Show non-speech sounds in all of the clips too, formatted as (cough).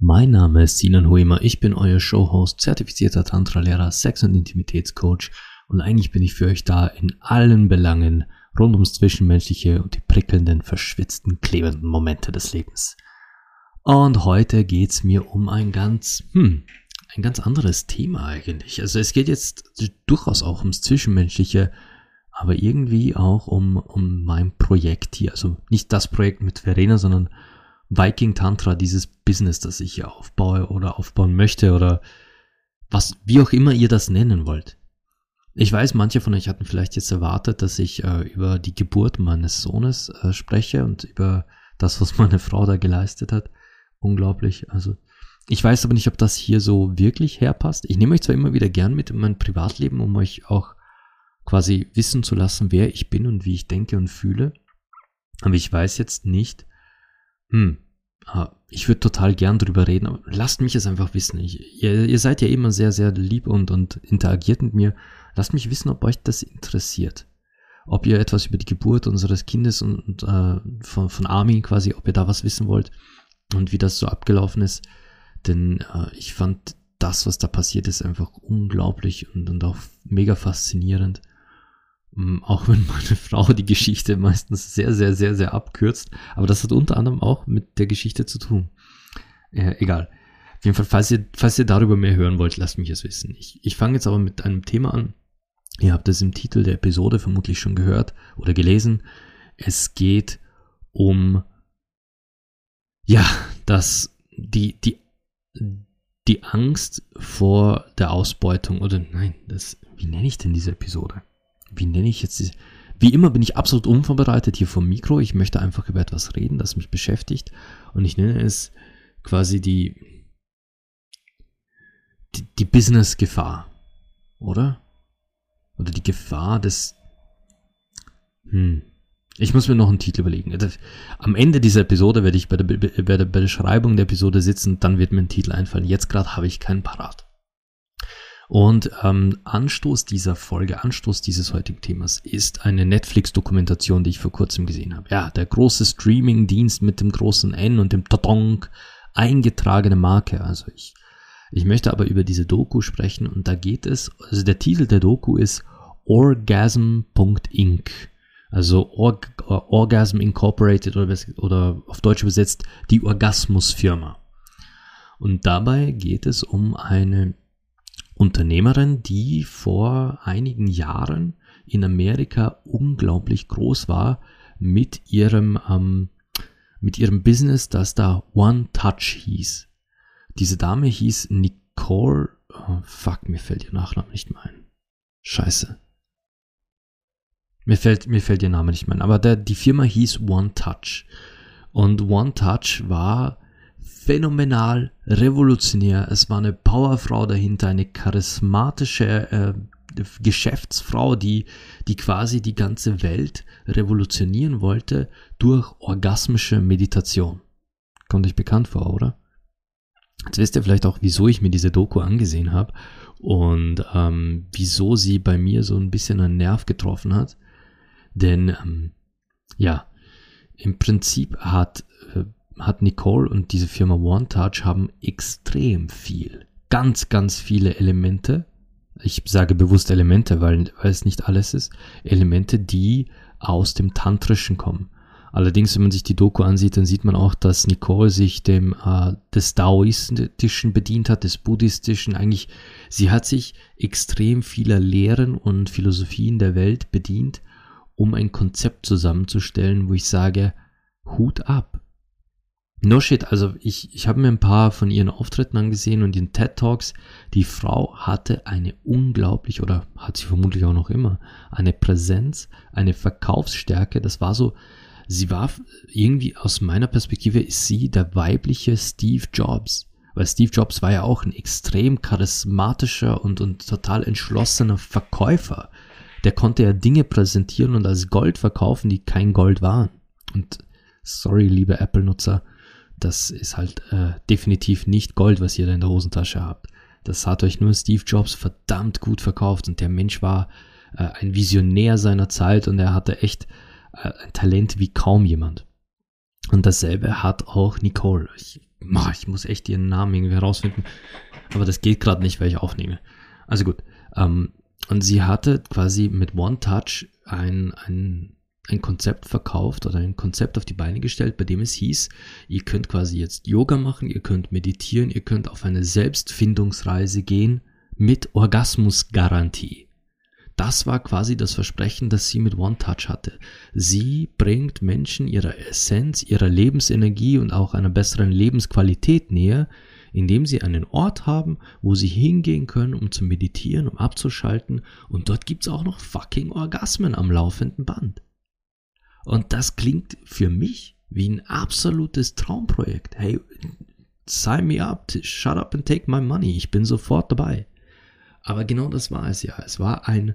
Mein Name ist Sinan Huima, ich bin euer Showhost, zertifizierter Tantra-Lehrer, Sex- und Intimitätscoach und eigentlich bin ich für euch da in allen Belangen rund ums Zwischenmenschliche und die prickelnden, verschwitzten, klebenden Momente des Lebens. Und heute geht's mir um ein ganz, hm, ein ganz anderes Thema eigentlich. Also es geht jetzt durchaus auch ums Zwischenmenschliche, aber irgendwie auch um, um mein Projekt hier. Also nicht das Projekt mit Verena, sondern Viking Tantra, dieses Business, das ich hier aufbaue oder aufbauen möchte oder was, wie auch immer ihr das nennen wollt. Ich weiß, manche von euch hatten vielleicht jetzt erwartet, dass ich äh, über die Geburt meines Sohnes äh, spreche und über das, was (laughs) meine Frau da geleistet hat. Unglaublich. Also, ich weiß aber nicht, ob das hier so wirklich herpasst. Ich nehme euch zwar immer wieder gern mit in mein Privatleben, um euch auch quasi wissen zu lassen, wer ich bin und wie ich denke und fühle. Aber ich weiß jetzt nicht, hm, ah, ich würde total gern drüber reden, aber lasst mich es einfach wissen. Ich, ihr, ihr, seid ja immer sehr, sehr lieb und, und interagiert mit mir. Lasst mich wissen, ob euch das interessiert. Ob ihr etwas über die Geburt unseres Kindes und, und äh, von, von Armin quasi, ob ihr da was wissen wollt und wie das so abgelaufen ist. Denn äh, ich fand das, was da passiert ist, einfach unglaublich und, und auch mega faszinierend. Mm, auch wenn meine (laughs) Frau die Geschichte meistens sehr, sehr, sehr, sehr abkürzt. Aber das hat unter anderem auch mit der Geschichte zu tun. Äh, egal. Auf jeden Fall, falls ihr, falls ihr darüber mehr hören wollt, lasst mich es wissen. Ich, ich fange jetzt aber mit einem Thema an. Ihr habt es im Titel der Episode vermutlich schon gehört oder gelesen. Es geht um, ja, dass die, die, die Angst vor der Ausbeutung oder nein, das, wie nenne ich denn diese Episode? Wie nenne ich jetzt, wie immer bin ich absolut unvorbereitet hier vom Mikro. Ich möchte einfach über etwas reden, das mich beschäftigt. Und ich nenne es quasi die, die, die Business-Gefahr. Oder? Oder die Gefahr des, hm, ich muss mir noch einen Titel überlegen. Am Ende dieser Episode werde ich bei der, bei der Beschreibung der Episode sitzen, dann wird mir ein Titel einfallen. Jetzt gerade habe ich keinen parat. Und ähm, Anstoß dieser Folge, Anstoß dieses heutigen Themas ist eine Netflix-Dokumentation, die ich vor kurzem gesehen habe. Ja, der große Streaming-Dienst mit dem großen N und dem Todonk, eingetragene Marke. Also ich, ich möchte aber über diese Doku sprechen und da geht es, also der Titel der Doku ist Orgasm.inc. Also Org, Orgasm Incorporated oder, oder auf Deutsch übersetzt die Orgasmusfirma. Und dabei geht es um eine Unternehmerin, die vor einigen Jahren in Amerika unglaublich groß war mit ihrem, ähm, mit ihrem Business, das da One Touch hieß. Diese Dame hieß Nicole, oh, fuck, mir fällt ihr Nachname nicht mehr ein. Scheiße. Mir fällt, mir fällt ihr Name nicht mehr ein. Aber der, die Firma hieß One Touch. Und One Touch war phänomenal, revolutionär. Es war eine Powerfrau dahinter, eine charismatische äh, Geschäftsfrau, die, die quasi die ganze Welt revolutionieren wollte durch orgasmische Meditation. Kommt euch bekannt vor, oder? Jetzt wisst ihr vielleicht auch, wieso ich mir diese Doku angesehen habe und ähm, wieso sie bei mir so ein bisschen einen Nerv getroffen hat. Denn ähm, ja, im Prinzip hat äh, hat Nicole und diese Firma OneTouch haben extrem viel, ganz, ganz viele Elemente. Ich sage bewusst Elemente, weil, weil es nicht alles ist. Elemente, die aus dem Tantrischen kommen. Allerdings, wenn man sich die Doku ansieht, dann sieht man auch, dass Nicole sich dem äh, des Daoistischen bedient hat, des Buddhistischen. Eigentlich, sie hat sich extrem vieler Lehren und Philosophien der Welt bedient, um ein Konzept zusammenzustellen, wo ich sage, Hut ab. No shit, also ich, ich habe mir ein paar von ihren Auftritten angesehen und ihren TED Talks. Die Frau hatte eine unglaublich, oder hat sie vermutlich auch noch immer, eine Präsenz, eine Verkaufsstärke. Das war so, sie war irgendwie aus meiner Perspektive ist sie der weibliche Steve Jobs. Weil Steve Jobs war ja auch ein extrem charismatischer und, und total entschlossener Verkäufer. Der konnte ja Dinge präsentieren und als Gold verkaufen, die kein Gold waren. Und sorry, liebe Apple-Nutzer, das ist halt äh, definitiv nicht Gold, was ihr da in der Hosentasche habt. Das hat euch nur Steve Jobs verdammt gut verkauft und der Mensch war äh, ein Visionär seiner Zeit und er hatte echt äh, ein Talent wie kaum jemand. Und dasselbe hat auch Nicole. Ich, oh, ich muss echt ihren Namen irgendwie herausfinden, aber das geht gerade nicht, weil ich aufnehme. Also gut. Ähm, und sie hatte quasi mit One Touch ein, ein ein Konzept verkauft oder ein Konzept auf die Beine gestellt, bei dem es hieß, ihr könnt quasi jetzt Yoga machen, ihr könnt meditieren, ihr könnt auf eine Selbstfindungsreise gehen mit Orgasmusgarantie. Das war quasi das Versprechen, das sie mit One Touch hatte. Sie bringt Menschen ihrer Essenz, ihrer Lebensenergie und auch einer besseren Lebensqualität näher, indem sie einen Ort haben, wo sie hingehen können, um zu meditieren, um abzuschalten. Und dort gibt's auch noch fucking Orgasmen am laufenden Band. Und das klingt für mich wie ein absolutes Traumprojekt. Hey, sign me up, shut up and take my money. Ich bin sofort dabei. Aber genau das war es ja. Es war ein,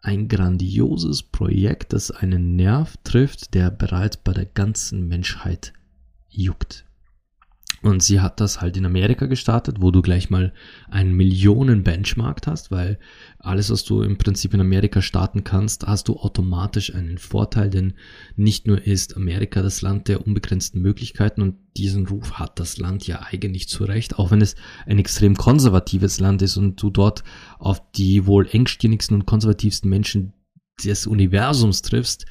ein grandioses Projekt, das einen Nerv trifft, der bereits bei der ganzen Menschheit juckt. Und sie hat das halt in Amerika gestartet, wo du gleich mal einen Millionen Benchmark hast, weil alles, was du im Prinzip in Amerika starten kannst, hast du automatisch einen Vorteil, denn nicht nur ist Amerika das Land der unbegrenzten Möglichkeiten und diesen Ruf hat das Land ja eigentlich zu Recht, auch wenn es ein extrem konservatives Land ist und du dort auf die wohl engstirnigsten und konservativsten Menschen des Universums triffst,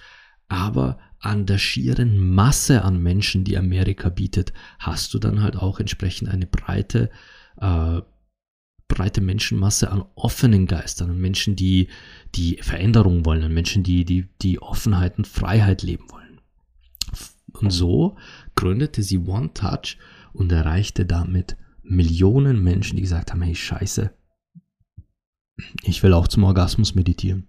aber an der schieren Masse an Menschen, die Amerika bietet, hast du dann halt auch entsprechend eine breite, äh, breite Menschenmasse an offenen Geistern, an Menschen, die die Veränderung wollen, an Menschen, die die, die Offenheit und Freiheit leben wollen. Und so gründete sie One Touch und erreichte damit Millionen Menschen, die gesagt haben, hey Scheiße, ich will auch zum Orgasmus meditieren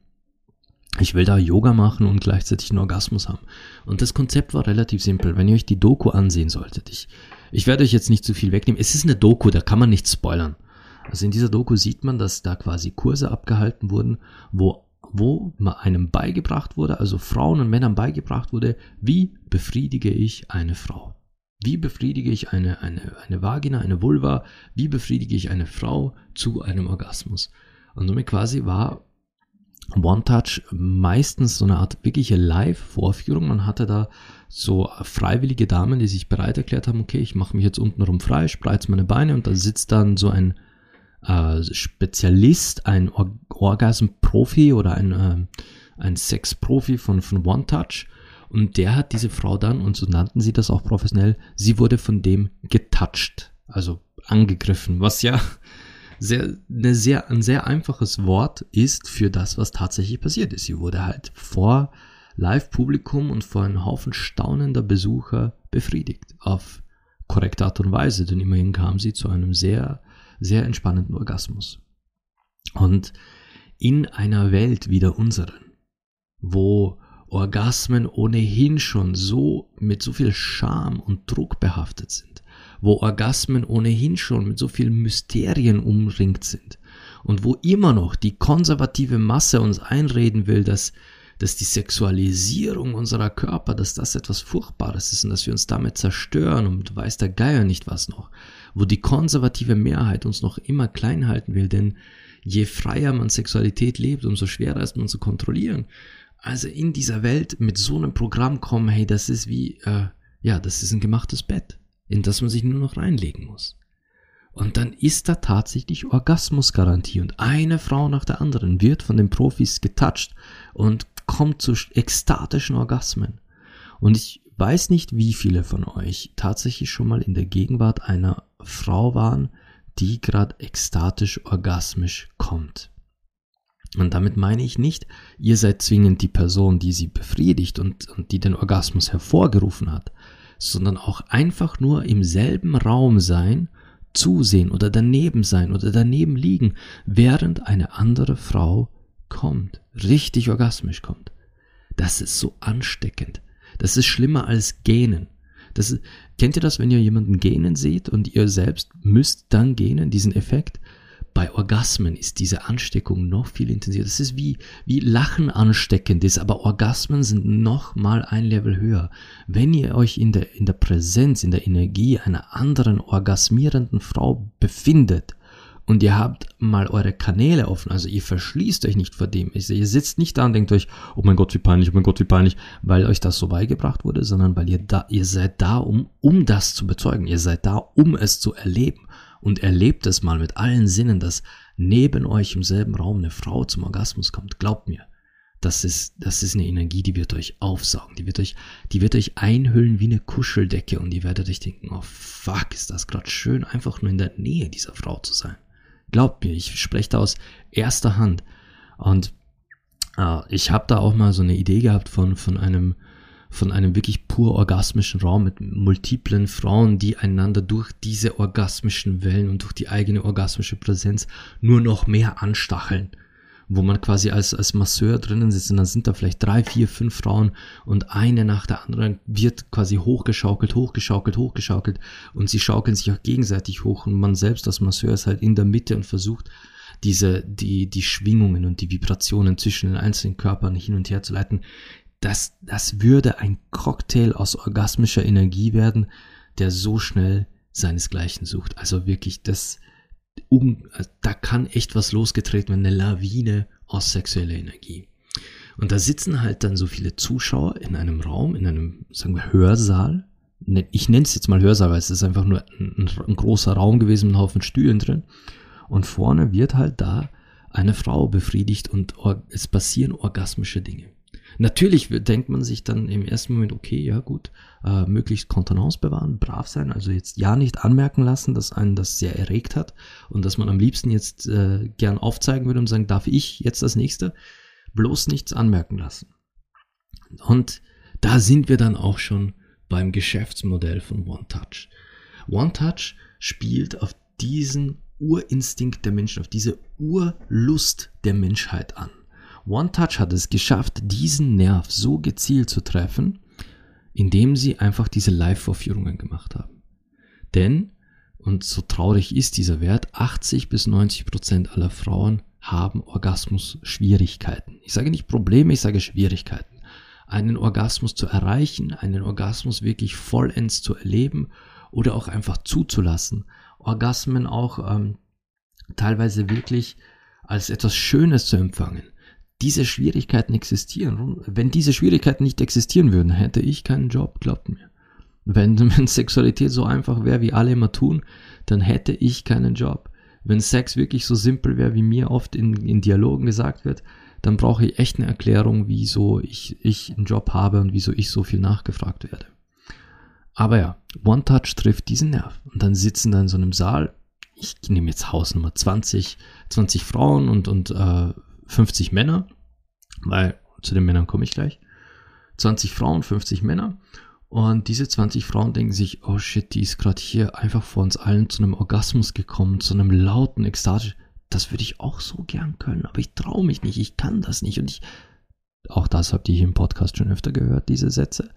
ich will da Yoga machen und gleichzeitig einen Orgasmus haben. Und das Konzept war relativ simpel. Wenn ihr euch die Doku ansehen solltet, ich, ich werde euch jetzt nicht zu viel wegnehmen. Es ist eine Doku, da kann man nicht spoilern. Also in dieser Doku sieht man, dass da quasi Kurse abgehalten wurden, wo, wo einem beigebracht wurde, also Frauen und Männern beigebracht wurde, wie befriedige ich eine Frau? Wie befriedige ich eine, eine, eine Vagina, eine Vulva? Wie befriedige ich eine Frau zu einem Orgasmus? Und somit quasi war One Touch meistens so eine Art wirkliche Live-Vorführung. Man hatte da so freiwillige Damen, die sich bereit erklärt haben, okay, ich mache mich jetzt untenrum frei, spreiz meine Beine und da sitzt dann so ein äh, Spezialist, ein Or Orgasm-Profi oder ein, äh, ein Sex-Profi von, von One Touch und der hat diese Frau dann, und so nannten sie das auch professionell, sie wurde von dem getouched, also angegriffen, was ja sehr, eine sehr, ein sehr einfaches Wort ist für das, was tatsächlich passiert ist. Sie wurde halt vor Live-Publikum und vor einem Haufen staunender Besucher befriedigt. Auf korrekte Art und Weise, denn immerhin kam sie zu einem sehr, sehr entspannenden Orgasmus. Und in einer Welt wie der unseren, wo Orgasmen ohnehin schon so mit so viel Scham und Druck behaftet sind, wo Orgasmen ohnehin schon mit so vielen Mysterien umringt sind und wo immer noch die konservative Masse uns einreden will, dass, dass die Sexualisierung unserer Körper, dass das etwas Furchtbares ist und dass wir uns damit zerstören und weiß der Geier nicht was noch, wo die konservative Mehrheit uns noch immer klein halten will, denn je freier man Sexualität lebt, umso schwerer ist man zu kontrollieren. Also in dieser Welt mit so einem Programm kommen, hey, das ist wie, äh, ja, das ist ein gemachtes Bett in das man sich nur noch reinlegen muss. Und dann ist da tatsächlich Orgasmusgarantie und eine Frau nach der anderen wird von den Profis getoucht und kommt zu ekstatischen Orgasmen. Und ich weiß nicht, wie viele von euch tatsächlich schon mal in der Gegenwart einer Frau waren, die gerade ekstatisch orgasmisch kommt. Und damit meine ich nicht, ihr seid zwingend die Person, die sie befriedigt und, und die den Orgasmus hervorgerufen hat, sondern auch einfach nur im selben Raum sein, zusehen oder daneben sein oder daneben liegen, während eine andere Frau kommt, richtig orgasmisch kommt. Das ist so ansteckend. Das ist schlimmer als Gähnen. Das ist, kennt ihr das, wenn ihr jemanden gähnen seht und ihr selbst müsst dann gähnen, diesen Effekt? Bei Orgasmen ist diese Ansteckung noch viel intensiver. Das ist wie, wie Lachen ansteckend ist, aber Orgasmen sind noch mal ein Level höher. Wenn ihr euch in der, in der Präsenz, in der Energie einer anderen orgasmierenden Frau befindet, und ihr habt mal eure Kanäle offen, also ihr verschließt euch nicht vor dem. Ihr sitzt nicht da und denkt euch, oh mein Gott, wie peinlich, oh mein Gott, wie peinlich, weil euch das so beigebracht wurde, sondern weil ihr da, ihr seid da, um, um das zu bezeugen. Ihr seid da, um es zu erleben. Und erlebt es mal mit allen Sinnen, dass neben euch im selben Raum eine Frau zum Orgasmus kommt. Glaubt mir. Das ist, das ist eine Energie, die wird euch aufsaugen, die wird euch, die wird euch einhüllen wie eine Kuscheldecke und ihr werdet euch denken, oh fuck, ist das gerade schön, einfach nur in der Nähe dieser Frau zu sein. Glaubt mir, ich spreche da aus erster Hand. Und äh, ich habe da auch mal so eine Idee gehabt von, von einem von einem wirklich pur orgasmischen Raum mit multiplen Frauen, die einander durch diese orgasmischen Wellen und durch die eigene orgasmische Präsenz nur noch mehr anstacheln wo man quasi als, als Masseur drinnen sitzt und dann sind da vielleicht drei, vier, fünf Frauen und eine nach der anderen wird quasi hochgeschaukelt, hochgeschaukelt, hochgeschaukelt und sie schaukeln sich auch gegenseitig hoch und man selbst als Masseur ist halt in der Mitte und versucht diese, die, die Schwingungen und die Vibrationen zwischen den einzelnen Körpern hin und her zu leiten. Das, das würde ein Cocktail aus orgasmischer Energie werden, der so schnell seinesgleichen sucht. Also wirklich, das, um, da kann echt was losgetreten werden, eine Lawine aus sexueller Energie. Und da sitzen halt dann so viele Zuschauer in einem Raum, in einem, sagen wir, Hörsaal. Ne, ich nenne es jetzt mal Hörsaal, weil es ist einfach nur ein, ein großer Raum gewesen mit einem Haufen Stühlen drin. Und vorne wird halt da eine Frau befriedigt und es passieren orgasmische Dinge. Natürlich denkt man sich dann im ersten Moment, okay, ja gut, äh, möglichst Kontenance bewahren, brav sein, also jetzt ja nicht anmerken lassen, dass einen das sehr erregt hat und dass man am liebsten jetzt äh, gern aufzeigen würde und sagen, darf ich jetzt das nächste? Bloß nichts anmerken lassen. Und da sind wir dann auch schon beim Geschäftsmodell von One Touch. One Touch spielt auf diesen Urinstinkt der Menschen, auf diese Urlust der Menschheit an. One Touch hat es geschafft, diesen Nerv so gezielt zu treffen, indem sie einfach diese Live-Vorführungen gemacht haben. Denn, und so traurig ist dieser Wert, 80 bis 90 Prozent aller Frauen haben Orgasmus-Schwierigkeiten. Ich sage nicht Probleme, ich sage Schwierigkeiten. Einen Orgasmus zu erreichen, einen Orgasmus wirklich vollends zu erleben oder auch einfach zuzulassen. Orgasmen auch ähm, teilweise wirklich als etwas Schönes zu empfangen diese Schwierigkeiten existieren. Wenn diese Schwierigkeiten nicht existieren würden, hätte ich keinen Job, glaubt mir. Wenn, (laughs) wenn Sexualität so einfach wäre, wie alle immer tun, dann hätte ich keinen Job. Wenn Sex wirklich so simpel wäre, wie mir oft in, in Dialogen gesagt wird, dann brauche ich echt eine Erklärung, wieso ich, ich einen Job habe und wieso ich so viel nachgefragt werde. Aber ja, One Touch trifft diesen Nerv. Und dann sitzen da in so einem Saal, ich nehme jetzt Hausnummer 20, 20 Frauen und, und äh, 50 Männer, weil zu den Männern komme ich gleich. 20 Frauen, 50 Männer. Und diese 20 Frauen denken sich, oh shit, die ist gerade hier einfach vor uns allen zu einem Orgasmus gekommen, zu einem lauten, ekstatisch. Das würde ich auch so gern können, aber ich traue mich nicht, ich kann das nicht. Und ich, auch das habt ihr hier im Podcast schon öfter gehört, diese Sätze.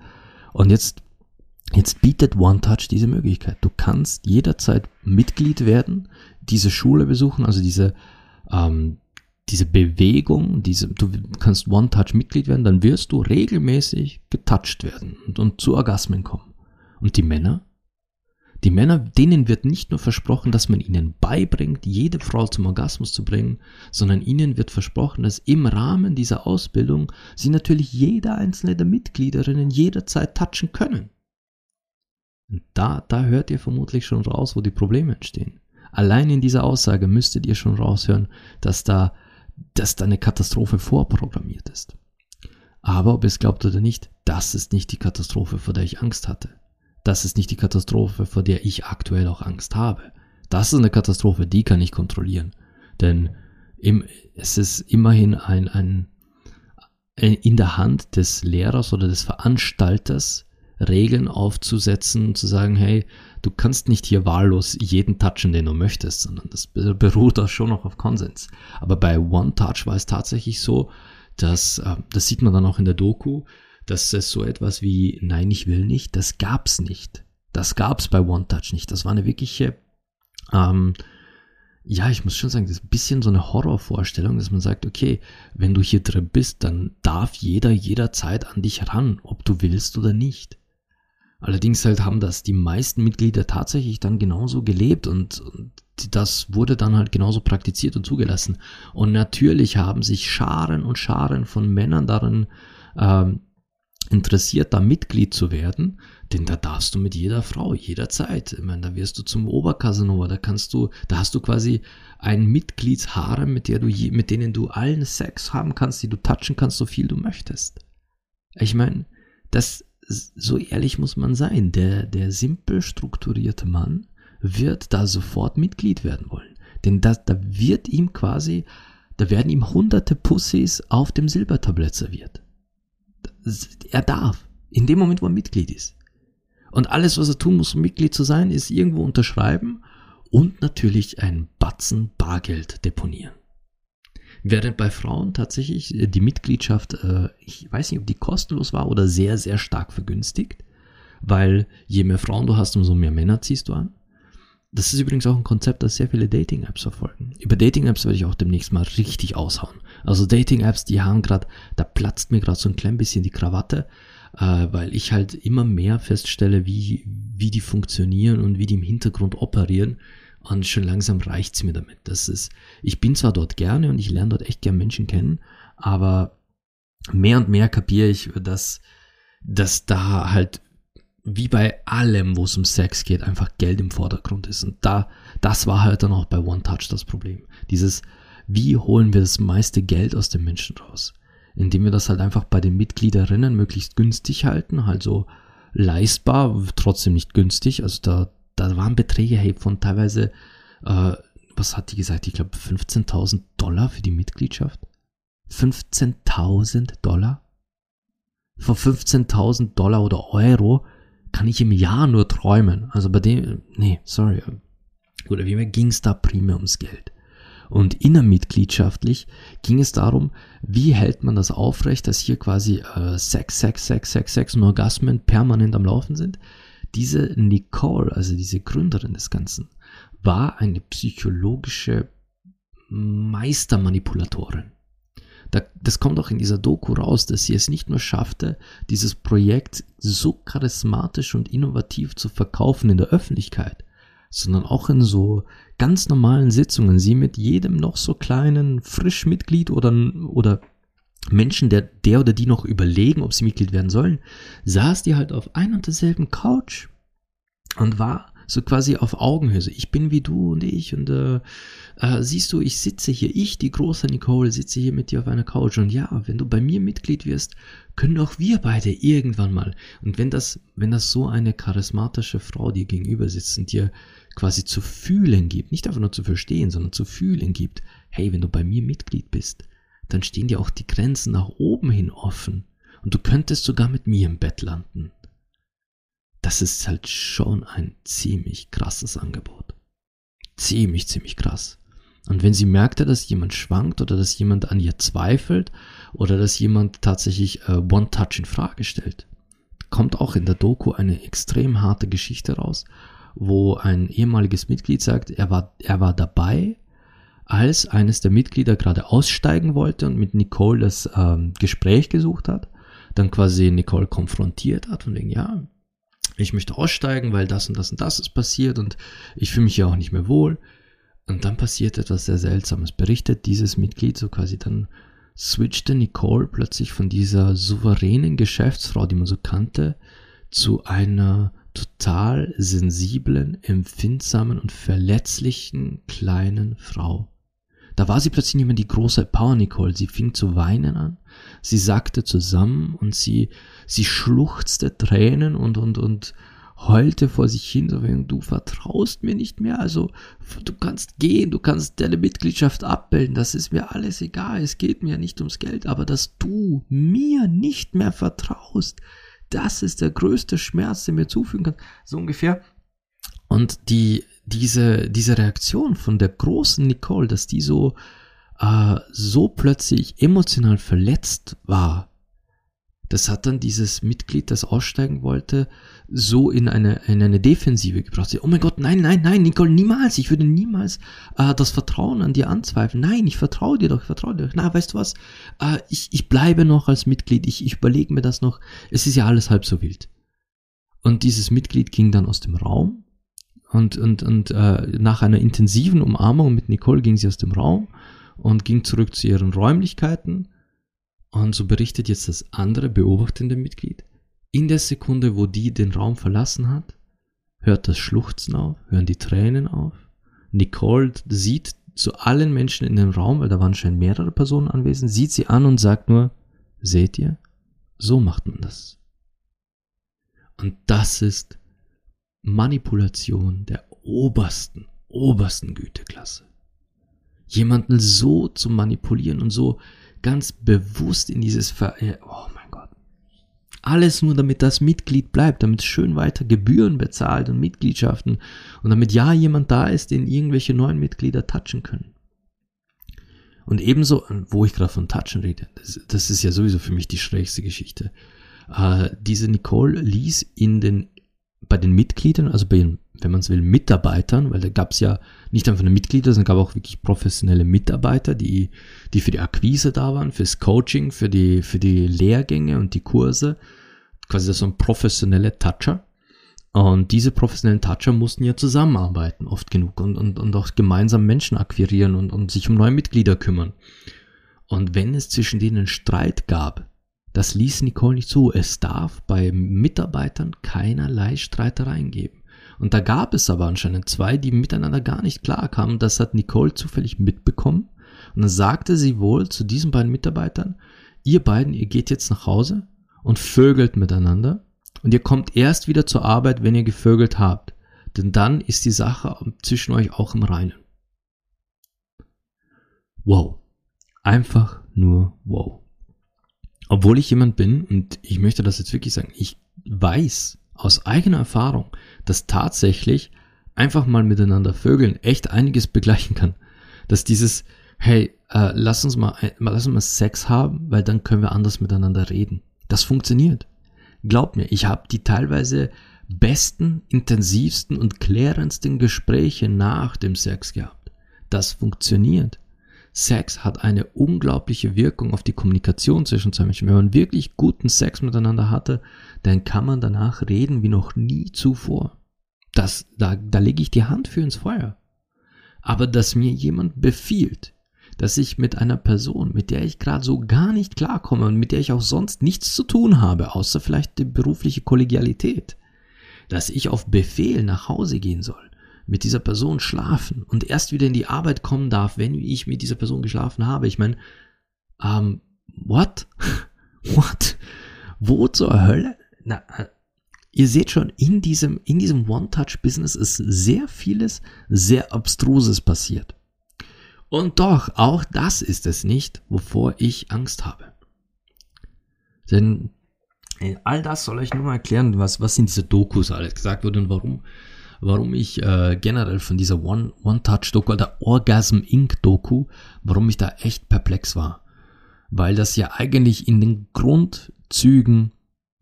Und jetzt, jetzt bietet OneTouch diese Möglichkeit. Du kannst jederzeit Mitglied werden, diese Schule besuchen, also diese, ähm, diese Bewegung, diese, du kannst One-Touch-Mitglied werden, dann wirst du regelmäßig getouched werden und, und zu Orgasmen kommen. Und die Männer? Die Männer, denen wird nicht nur versprochen, dass man ihnen beibringt, jede Frau zum Orgasmus zu bringen, sondern ihnen wird versprochen, dass im Rahmen dieser Ausbildung sie natürlich jede einzelne der Mitgliederinnen jederzeit touchen können. Und da, da hört ihr vermutlich schon raus, wo die Probleme entstehen. Allein in dieser Aussage müsstet ihr schon raushören, dass da dass da eine Katastrophe vorprogrammiert ist. Aber ob es glaubt oder nicht, das ist nicht die Katastrophe, vor der ich Angst hatte. Das ist nicht die Katastrophe, vor der ich aktuell auch Angst habe. Das ist eine Katastrophe, die kann ich kontrollieren. Denn im, es ist immerhin ein, ein, in der Hand des Lehrers oder des Veranstalters, Regeln aufzusetzen zu sagen, hey, du kannst nicht hier wahllos jeden touchen, den du möchtest, sondern das beruht auch schon noch auf Konsens. Aber bei One Touch war es tatsächlich so, dass, äh, das sieht man dann auch in der Doku, dass es so etwas wie Nein, ich will nicht, das gab's nicht. Das gab's bei One Touch nicht. Das war eine wirkliche, ähm, ja, ich muss schon sagen, das ist ein bisschen so eine Horrorvorstellung, dass man sagt, okay, wenn du hier drin bist, dann darf jeder jederzeit an dich ran, ob du willst oder nicht. Allerdings halt haben das die meisten Mitglieder tatsächlich dann genauso gelebt und, und das wurde dann halt genauso praktiziert und zugelassen. Und natürlich haben sich Scharen und Scharen von Männern darin ähm, interessiert, da Mitglied zu werden, denn da darfst du mit jeder Frau jederzeit. Ich meine, da wirst du zum Obercasanova, da kannst du, da hast du quasi ein Mitgliedsharem, mit der du, je, mit denen du allen Sex haben kannst, die du touchen kannst, so viel du möchtest. Ich meine, das, so ehrlich muss man sein. Der, der simpel strukturierte Mann wird da sofort Mitglied werden wollen. Denn das, da wird ihm quasi, da werden ihm hunderte Pussys auf dem Silbertablett serviert. Er darf. In dem Moment, wo er Mitglied ist. Und alles, was er tun muss, um Mitglied zu sein, ist irgendwo unterschreiben und natürlich ein Batzen Bargeld deponieren. Während bei Frauen tatsächlich äh, die Mitgliedschaft, äh, ich weiß nicht, ob die kostenlos war oder sehr, sehr stark vergünstigt, weil je mehr Frauen du hast, umso mehr Männer ziehst du an. Das ist übrigens auch ein Konzept, das sehr viele Dating-Apps verfolgen. Über Dating-Apps werde ich auch demnächst mal richtig aushauen. Also Dating-Apps, die haben gerade, da platzt mir gerade so ein klein bisschen die Krawatte, äh, weil ich halt immer mehr feststelle, wie, wie die funktionieren und wie die im Hintergrund operieren. Und schon langsam reicht's mir damit. Das ist, ich bin zwar dort gerne und ich lerne dort echt gern Menschen kennen, aber mehr und mehr kapiere ich, dass, dass da halt wie bei allem, wo es um Sex geht, einfach Geld im Vordergrund ist. Und da, das war halt dann auch bei One Touch das Problem. Dieses, wie holen wir das meiste Geld aus den Menschen raus? Indem wir das halt einfach bei den Mitgliederinnen möglichst günstig halten, halt so leistbar, trotzdem nicht günstig. Also da, da waren Beträge hey, von teilweise, äh, was hat die gesagt? Ich glaube 15.000 Dollar für die Mitgliedschaft. 15.000 Dollar? Von 15.000 Dollar oder Euro kann ich im Jahr nur träumen. Also bei dem, nee, sorry. Oder wie mir ging es da primär ums Geld. Und innermitgliedschaftlich ging es darum, wie hält man das aufrecht, dass hier quasi äh, Sex, Sex, Sex, Sex, Sex und Orgasmen permanent am Laufen sind. Diese Nicole, also diese Gründerin des Ganzen, war eine psychologische Meistermanipulatorin das kommt auch in dieser Doku raus, dass sie es nicht nur schaffte, dieses Projekt so charismatisch und innovativ zu verkaufen in der Öffentlichkeit, sondern auch in so ganz normalen Sitzungen. Sie mit jedem noch so kleinen Frischmitglied oder, oder Menschen, der, der oder die noch überlegen, ob sie Mitglied werden sollen, saß die halt auf ein und derselben Couch und war so quasi auf Augenhöhe. Ich bin wie du und ich und äh, äh, siehst du, ich sitze hier, ich, die große Nicole, sitze hier mit dir auf einer Couch und ja, wenn du bei mir Mitglied wirst, können auch wir beide irgendwann mal. Und wenn das, wenn das so eine charismatische Frau dir gegenüber sitzt und dir quasi zu fühlen gibt, nicht einfach nur zu verstehen, sondern zu fühlen gibt, hey, wenn du bei mir Mitglied bist, dann stehen dir auch die Grenzen nach oben hin offen. Und du könntest sogar mit mir im Bett landen das ist halt schon ein ziemlich krasses Angebot. Ziemlich, ziemlich krass. Und wenn sie merkte, dass jemand schwankt oder dass jemand an ihr zweifelt oder dass jemand tatsächlich äh, One Touch in Frage stellt, kommt auch in der Doku eine extrem harte Geschichte raus, wo ein ehemaliges Mitglied sagt, er war, er war dabei, als eines der Mitglieder gerade aussteigen wollte und mit Nicole das ähm, Gespräch gesucht hat, dann quasi Nicole konfrontiert hat und wegen, ja, ich möchte aussteigen, weil das und das und das ist passiert und ich fühle mich ja auch nicht mehr wohl. Und dann passiert etwas sehr Seltsames. Berichtet dieses Mitglied so quasi dann switchte Nicole plötzlich von dieser souveränen Geschäftsfrau, die man so kannte, zu einer total sensiblen, empfindsamen und verletzlichen kleinen Frau. Da war sie plötzlich nicht mehr die große Power Nicole. Sie fing zu weinen an. Sie sackte zusammen und sie, sie schluchzte Tränen und, und, und heulte vor sich hin, so wie, du vertraust mir nicht mehr, also du kannst gehen, du kannst deine Mitgliedschaft abbilden, das ist mir alles egal, es geht mir nicht ums Geld, aber dass du mir nicht mehr vertraust, das ist der größte Schmerz, der mir zufügen kann, so ungefähr. Und die, diese, diese Reaktion von der großen Nicole, dass die so, äh, so plötzlich emotional verletzt war, das hat dann dieses Mitglied, das aussteigen wollte, so in eine, in eine Defensive gebracht. Oh mein Gott, nein, nein, nein, Nicole, niemals. Ich würde niemals äh, das Vertrauen an dir anzweifeln. Nein, ich vertraue dir doch, ich vertraue dir. Na, weißt du was? Äh, ich, ich bleibe noch als Mitglied. Ich, ich überlege mir das noch. Es ist ja alles halb so wild. Und dieses Mitglied ging dann aus dem Raum und, und, und äh, nach einer intensiven Umarmung mit Nicole ging sie aus dem Raum und ging zurück zu ihren Räumlichkeiten und so berichtet jetzt das andere beobachtende Mitglied. In der Sekunde, wo die den Raum verlassen hat, hört das Schluchzen auf, hören die Tränen auf. Nicole sieht zu allen Menschen in dem Raum, weil da waren schon mehrere Personen anwesend, sieht sie an und sagt nur, seht ihr, so macht man das. Und das ist Manipulation der obersten, obersten Güteklasse. Jemanden so zu manipulieren und so ganz bewusst in dieses Ver oh mein Gott. Alles nur, damit das Mitglied bleibt, damit schön weiter Gebühren bezahlt und Mitgliedschaften und damit ja jemand da ist, den irgendwelche neuen Mitglieder touchen können. Und ebenso, wo ich gerade von Touchen rede, das, das, ist ja sowieso für mich die schrägste Geschichte. Äh, diese Nicole ließ in den, bei den Mitgliedern, also bei den wenn man es will, Mitarbeitern, weil da gab es ja nicht einfach nur Mitglieder, sondern gab auch wirklich professionelle Mitarbeiter, die, die für die Akquise da waren, fürs Coaching, für die, für die Lehrgänge und die Kurse. Quasi so ein professionelle Toucher. Und diese professionellen Toucher mussten ja zusammenarbeiten, oft genug, und, und, und auch gemeinsam Menschen akquirieren und, und sich um neue Mitglieder kümmern. Und wenn es zwischen denen Streit gab, das ließ Nicole nicht zu. Es darf bei Mitarbeitern keinerlei Streitereien geben. Und da gab es aber anscheinend zwei, die miteinander gar nicht klar kamen. Das hat Nicole zufällig mitbekommen. Und dann sagte sie wohl zu diesen beiden Mitarbeitern, ihr beiden, ihr geht jetzt nach Hause und vögelt miteinander. Und ihr kommt erst wieder zur Arbeit, wenn ihr gevögelt habt. Denn dann ist die Sache zwischen euch auch im Reinen. Wow. Einfach nur wow. Obwohl ich jemand bin, und ich möchte das jetzt wirklich sagen, ich weiß aus eigener Erfahrung, dass tatsächlich einfach mal miteinander vögeln echt einiges begleichen kann. Dass dieses, hey, äh, lass uns mal, lass uns mal Sex haben, weil dann können wir anders miteinander reden. Das funktioniert. Glaub mir, ich habe die teilweise besten, intensivsten und klärendsten Gespräche nach dem Sex gehabt. Das funktioniert. Sex hat eine unglaubliche Wirkung auf die Kommunikation zwischen zwei Menschen. Wenn man wirklich guten Sex miteinander hatte, dann kann man danach reden wie noch nie zuvor. Das, da, da lege ich die Hand für ins Feuer. Aber dass mir jemand befiehlt, dass ich mit einer Person, mit der ich gerade so gar nicht klarkomme und mit der ich auch sonst nichts zu tun habe, außer vielleicht die berufliche Kollegialität, dass ich auf Befehl nach Hause gehen soll, mit dieser Person schlafen und erst wieder in die Arbeit kommen darf, wenn ich mit dieser Person geschlafen habe. Ich meine, ähm, what? (laughs) what? Wo zur Hölle? Na, äh, ihr seht schon, in diesem, in diesem One-Touch-Business ist sehr vieles, sehr Abstruses passiert. Und doch, auch das ist es nicht, wovor ich Angst habe. Denn all das soll ich nur mal erklären, was, was in dieser Dokus alles gesagt wurde und warum, warum ich äh, generell von dieser One-Touch-Doku oder Orgasm Inc.-Doku, warum ich da echt perplex war. Weil das ja eigentlich in den Grundzügen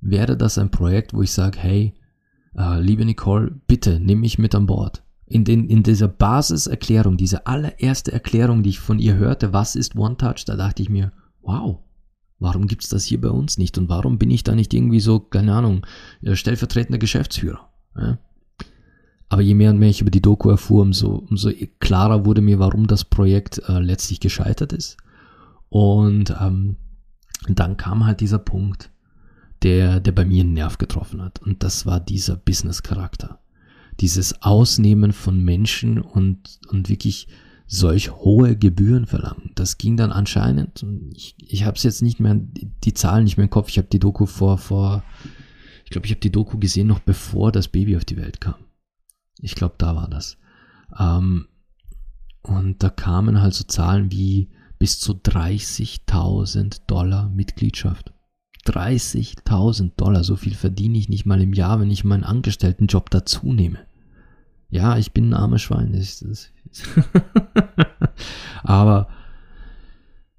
wäre das ein Projekt, wo ich sage, hey, äh, liebe Nicole, bitte nimm mich mit an Bord. In, den, in dieser Basiserklärung, diese allererste Erklärung, die ich von ihr hörte, was ist One Touch, da dachte ich mir, wow, warum gibt's das hier bei uns nicht und warum bin ich da nicht irgendwie so, keine Ahnung, äh, stellvertretender Geschäftsführer? Ja? Aber je mehr und mehr ich über die Doku erfuhr, umso, umso klarer wurde mir, warum das Projekt äh, letztlich gescheitert ist. Und ähm, dann kam halt dieser Punkt, der, der bei mir einen Nerv getroffen hat. Und das war dieser Business-Charakter. Dieses Ausnehmen von Menschen und, und wirklich solch hohe Gebühren verlangen. Das ging dann anscheinend, ich, ich habe es jetzt nicht mehr, die Zahlen nicht mehr im Kopf, ich habe die Doku vor, vor, ich glaube, ich habe die Doku gesehen noch bevor das Baby auf die Welt kam. Ich glaube, da war das. Ähm, und da kamen halt so Zahlen wie bis zu 30.000 Dollar Mitgliedschaft. 30.000 Dollar, so viel verdiene ich nicht mal im Jahr, wenn ich meinen Angestelltenjob dazu nehme. Ja, ich bin ein armes Schwein. Ich, das, (laughs) Aber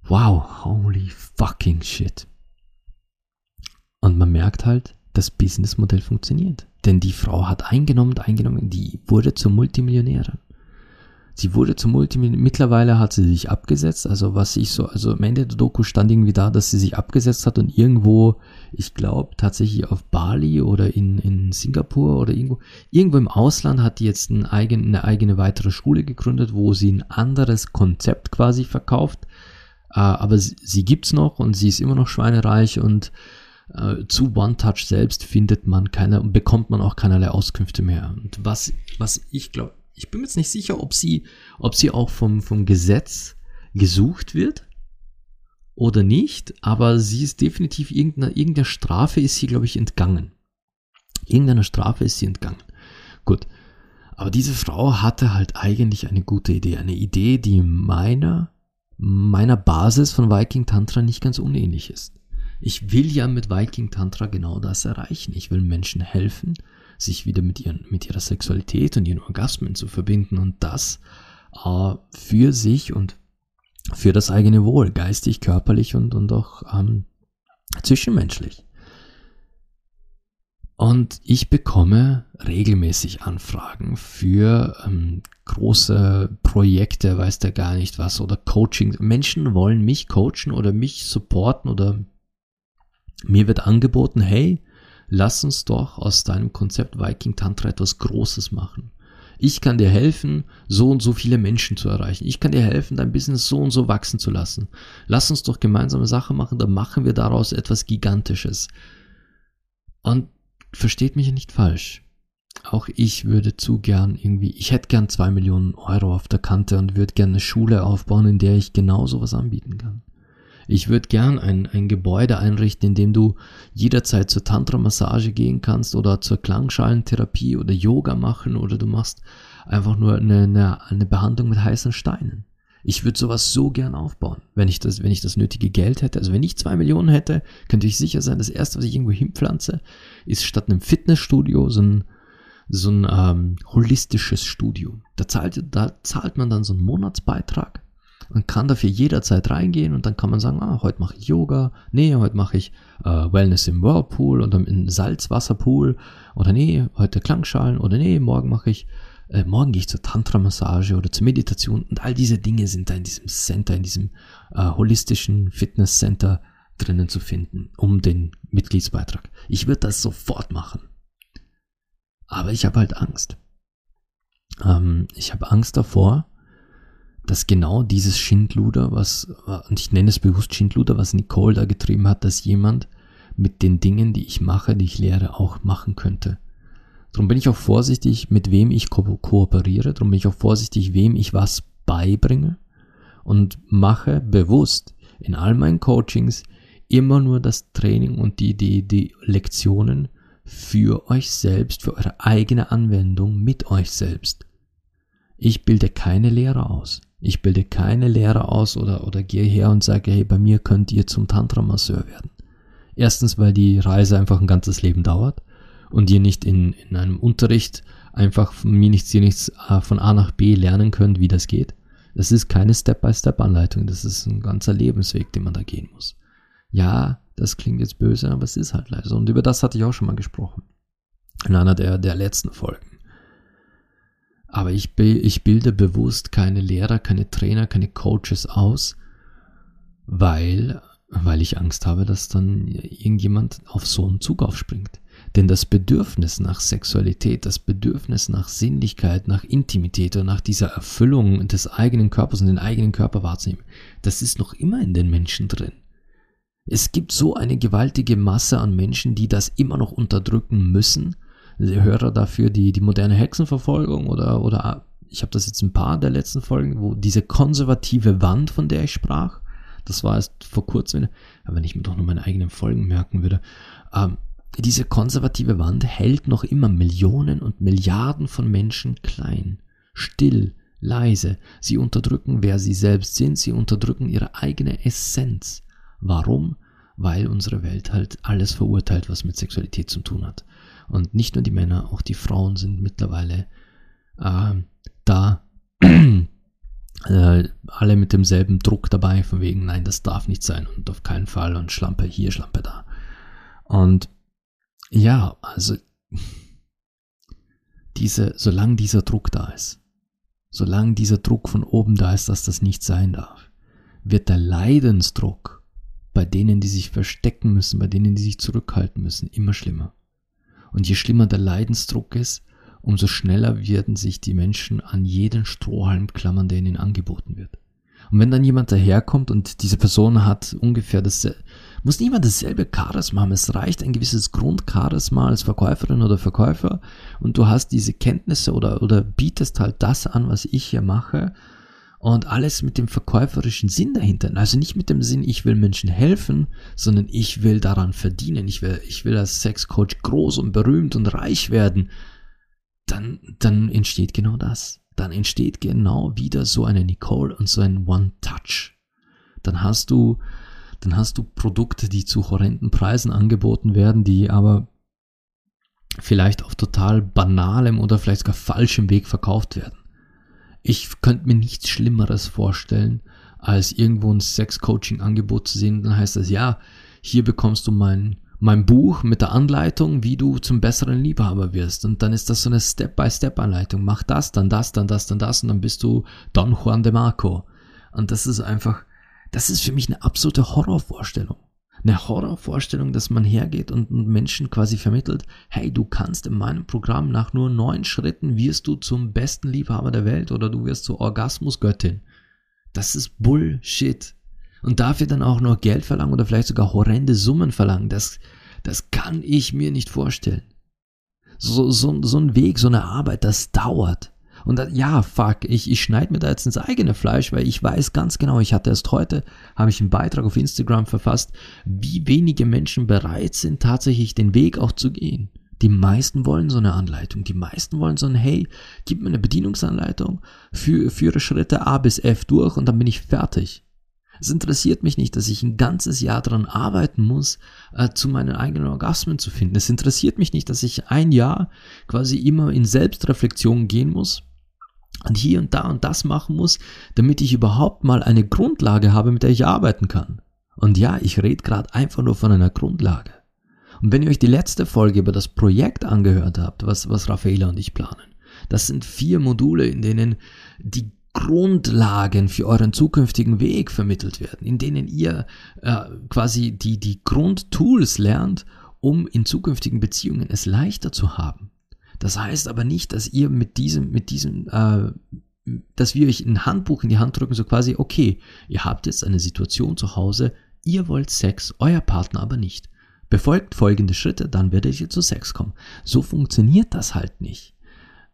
wow, holy fucking shit. man merkt halt, das Businessmodell funktioniert. Denn die Frau hat eingenommen eingenommen, die wurde zur Multimillionärin. Sie wurde zum Multimillionär. Mittlerweile hat sie sich abgesetzt. Also was ich so, also am Ende der Doku stand irgendwie da, dass sie sich abgesetzt hat und irgendwo, ich glaube tatsächlich auf Bali oder in, in Singapur oder irgendwo, irgendwo im Ausland hat die jetzt ein eigen, eine eigene weitere Schule gegründet, wo sie ein anderes Konzept quasi verkauft. Äh, aber sie, sie gibt's noch und sie ist immer noch schweinereich und äh, zu OneTouch selbst findet man keine, bekommt man auch keinerlei Auskünfte mehr. Und was, was ich glaube, ich bin mir jetzt nicht sicher, ob sie, ob sie auch vom, vom Gesetz gesucht wird oder nicht, aber sie ist definitiv irgendeiner, irgendeiner Strafe ist sie, glaube ich, entgangen. Irgendeiner Strafe ist sie entgangen. Gut. Aber diese Frau hatte halt eigentlich eine gute Idee. Eine Idee, die meiner, meiner Basis von Viking Tantra nicht ganz unähnlich ist. Ich will ja mit Viking Tantra genau das erreichen. Ich will Menschen helfen, sich wieder mit, ihren, mit ihrer Sexualität und ihren Orgasmen zu verbinden und das äh, für sich und für das eigene Wohl, geistig, körperlich und, und auch ähm, zwischenmenschlich. Und ich bekomme regelmäßig Anfragen für ähm, große Projekte, weiß der gar nicht was, oder Coaching. Menschen wollen mich coachen oder mich supporten oder mir wird angeboten, hey, lass uns doch aus deinem Konzept Viking Tantra etwas Großes machen. Ich kann dir helfen, so und so viele Menschen zu erreichen. Ich kann dir helfen, dein Business so und so wachsen zu lassen. Lass uns doch gemeinsame Sachen machen, dann machen wir daraus etwas Gigantisches. Und versteht mich nicht falsch. Auch ich würde zu gern irgendwie, ich hätte gern zwei Millionen Euro auf der Kante und würde gerne eine Schule aufbauen, in der ich genau sowas anbieten kann. Ich würde gern ein, ein Gebäude einrichten, in dem du jederzeit zur Tantra-Massage gehen kannst oder zur Klangschalentherapie oder Yoga machen oder du machst einfach nur eine, eine, eine Behandlung mit heißen Steinen. Ich würde sowas so gern aufbauen, wenn ich das, wenn ich das nötige Geld hätte. Also wenn ich zwei Millionen hätte, könnte ich sicher sein, das erste, was ich irgendwo hinpflanze, ist statt einem Fitnessstudio so ein, so ein ähm, holistisches Studio. Da zahlt, da zahlt man dann so einen Monatsbeitrag man kann dafür jederzeit reingehen und dann kann man sagen, ah, heute mache ich Yoga, nee, heute mache ich äh, Wellness im Whirlpool oder im Salzwasserpool oder nee, heute Klangschalen oder nee, morgen mache ich, äh, morgen gehe ich zur Tantra-Massage oder zur Meditation und all diese Dinge sind da in diesem Center, in diesem äh, holistischen Fitness-Center drinnen zu finden, um den Mitgliedsbeitrag. Ich würde das sofort machen. Aber ich habe halt Angst. Ähm, ich habe Angst davor, dass genau dieses Schindluder, was, und ich nenne es bewusst Schindluder, was Nicole da getrieben hat, dass jemand mit den Dingen, die ich mache, die ich lehre, auch machen könnte. Darum bin ich auch vorsichtig, mit wem ich ko kooperiere, darum bin ich auch vorsichtig, wem ich was beibringe und mache bewusst in all meinen Coachings immer nur das Training und die, die, die Lektionen für euch selbst, für eure eigene Anwendung mit euch selbst. Ich bilde keine Lehrer aus. Ich bilde keine Lehrer aus oder, oder gehe her und sage, hey, bei mir könnt ihr zum Tantra-Masseur werden. Erstens, weil die Reise einfach ein ganzes Leben dauert und ihr nicht in, in einem Unterricht einfach von mir nichts, ihr nichts äh, von A nach B lernen könnt, wie das geht. Das ist keine Step-by-Step-Anleitung, das ist ein ganzer Lebensweg, den man da gehen muss. Ja, das klingt jetzt böse, aber es ist halt leider so. Und über das hatte ich auch schon mal gesprochen. In einer der, der letzten Folgen. Aber ich, ich bilde bewusst keine Lehrer, keine Trainer, keine Coaches aus, weil, weil ich Angst habe, dass dann irgendjemand auf so einen Zug aufspringt. Denn das Bedürfnis nach Sexualität, das Bedürfnis nach Sinnlichkeit, nach Intimität und nach dieser Erfüllung des eigenen Körpers und den eigenen Körper wahrzunehmen, das ist noch immer in den Menschen drin. Es gibt so eine gewaltige Masse an Menschen, die das immer noch unterdrücken müssen Hörer dafür die, die moderne Hexenverfolgung oder, oder ich habe das jetzt ein paar der letzten Folgen, wo diese konservative Wand, von der ich sprach, das war erst vor kurzem, wenn ich mir doch nur meine eigenen Folgen merken würde, ähm, diese konservative Wand hält noch immer Millionen und Milliarden von Menschen klein, still, leise. Sie unterdrücken, wer sie selbst sind, sie unterdrücken ihre eigene Essenz. Warum? Weil unsere Welt halt alles verurteilt, was mit Sexualität zu tun hat. Und nicht nur die Männer, auch die Frauen sind mittlerweile äh, da (clears throat) äh, alle mit demselben Druck dabei, von wegen, nein, das darf nicht sein und auf keinen Fall und Schlampe hier, Schlampe da. Und ja, also (laughs) diese, solange dieser Druck da ist, solange dieser Druck von oben da ist, dass das nicht sein darf, wird der Leidensdruck bei denen, die sich verstecken müssen, bei denen, die sich zurückhalten müssen, immer schlimmer. Und je schlimmer der Leidensdruck ist, umso schneller werden sich die Menschen an jeden Strohhalm klammern, der ihnen angeboten wird. Und wenn dann jemand daherkommt und diese Person hat ungefähr das, muss immer dasselbe Charisma haben. Es reicht ein gewisses Grundcharisma als Verkäuferin oder Verkäufer und du hast diese Kenntnisse oder, oder bietest halt das an, was ich hier mache und alles mit dem verkäuferischen Sinn dahinter. Also nicht mit dem Sinn, ich will Menschen helfen, sondern ich will daran verdienen. Ich will, ich will als Sexcoach groß und berühmt und reich werden. Dann, dann entsteht genau das. Dann entsteht genau wieder so eine Nicole und so ein One-Touch. Dann hast du, dann hast du Produkte, die zu horrenden Preisen angeboten werden, die aber vielleicht auf total banalem oder vielleicht sogar falschem Weg verkauft werden. Ich könnte mir nichts Schlimmeres vorstellen, als irgendwo ein Sex-Coaching-Angebot zu sehen. Dann heißt das, ja, hier bekommst du mein, mein Buch mit der Anleitung, wie du zum besseren Liebhaber wirst. Und dann ist das so eine Step-by-Step-Anleitung. Mach das, dann das, dann das, dann das und dann bist du Don Juan de Marco. Und das ist einfach, das ist für mich eine absolute Horrorvorstellung eine Horrorvorstellung, dass man hergeht und Menschen quasi vermittelt, hey, du kannst in meinem Programm nach nur neun Schritten wirst du zum besten Liebhaber der Welt oder du wirst zur Orgasmusgöttin. Das ist Bullshit. Und dafür dann auch noch Geld verlangen oder vielleicht sogar horrende Summen verlangen, das, das kann ich mir nicht vorstellen. So, so, so ein Weg, so eine Arbeit, das dauert. Und dann, ja, fuck, ich, ich schneide mir da jetzt ins eigene Fleisch, weil ich weiß ganz genau, ich hatte erst heute, habe ich einen Beitrag auf Instagram verfasst, wie wenige Menschen bereit sind, tatsächlich den Weg auch zu gehen. Die meisten wollen so eine Anleitung. Die meisten wollen so ein, hey, gib mir eine Bedienungsanleitung, für, führe Schritte A bis F durch und dann bin ich fertig. Es interessiert mich nicht, dass ich ein ganzes Jahr daran arbeiten muss, äh, zu meinen eigenen Orgasmen zu finden. Es interessiert mich nicht, dass ich ein Jahr quasi immer in Selbstreflexion gehen muss, und hier und da und das machen muss, damit ich überhaupt mal eine Grundlage habe, mit der ich arbeiten kann. Und ja, ich rede gerade einfach nur von einer Grundlage. Und wenn ihr euch die letzte Folge über das Projekt angehört habt, was, was Raffaela und ich planen, das sind vier Module, in denen die Grundlagen für euren zukünftigen Weg vermittelt werden, in denen ihr äh, quasi die, die Grundtools lernt, um in zukünftigen Beziehungen es leichter zu haben. Das heißt aber nicht, dass ihr mit diesem, mit diesem, äh, dass wir euch ein Handbuch in die Hand drücken, so quasi, okay, ihr habt jetzt eine Situation zu Hause, ihr wollt Sex, euer Partner aber nicht. Befolgt folgende Schritte, dann werdet ihr zu Sex kommen. So funktioniert das halt nicht.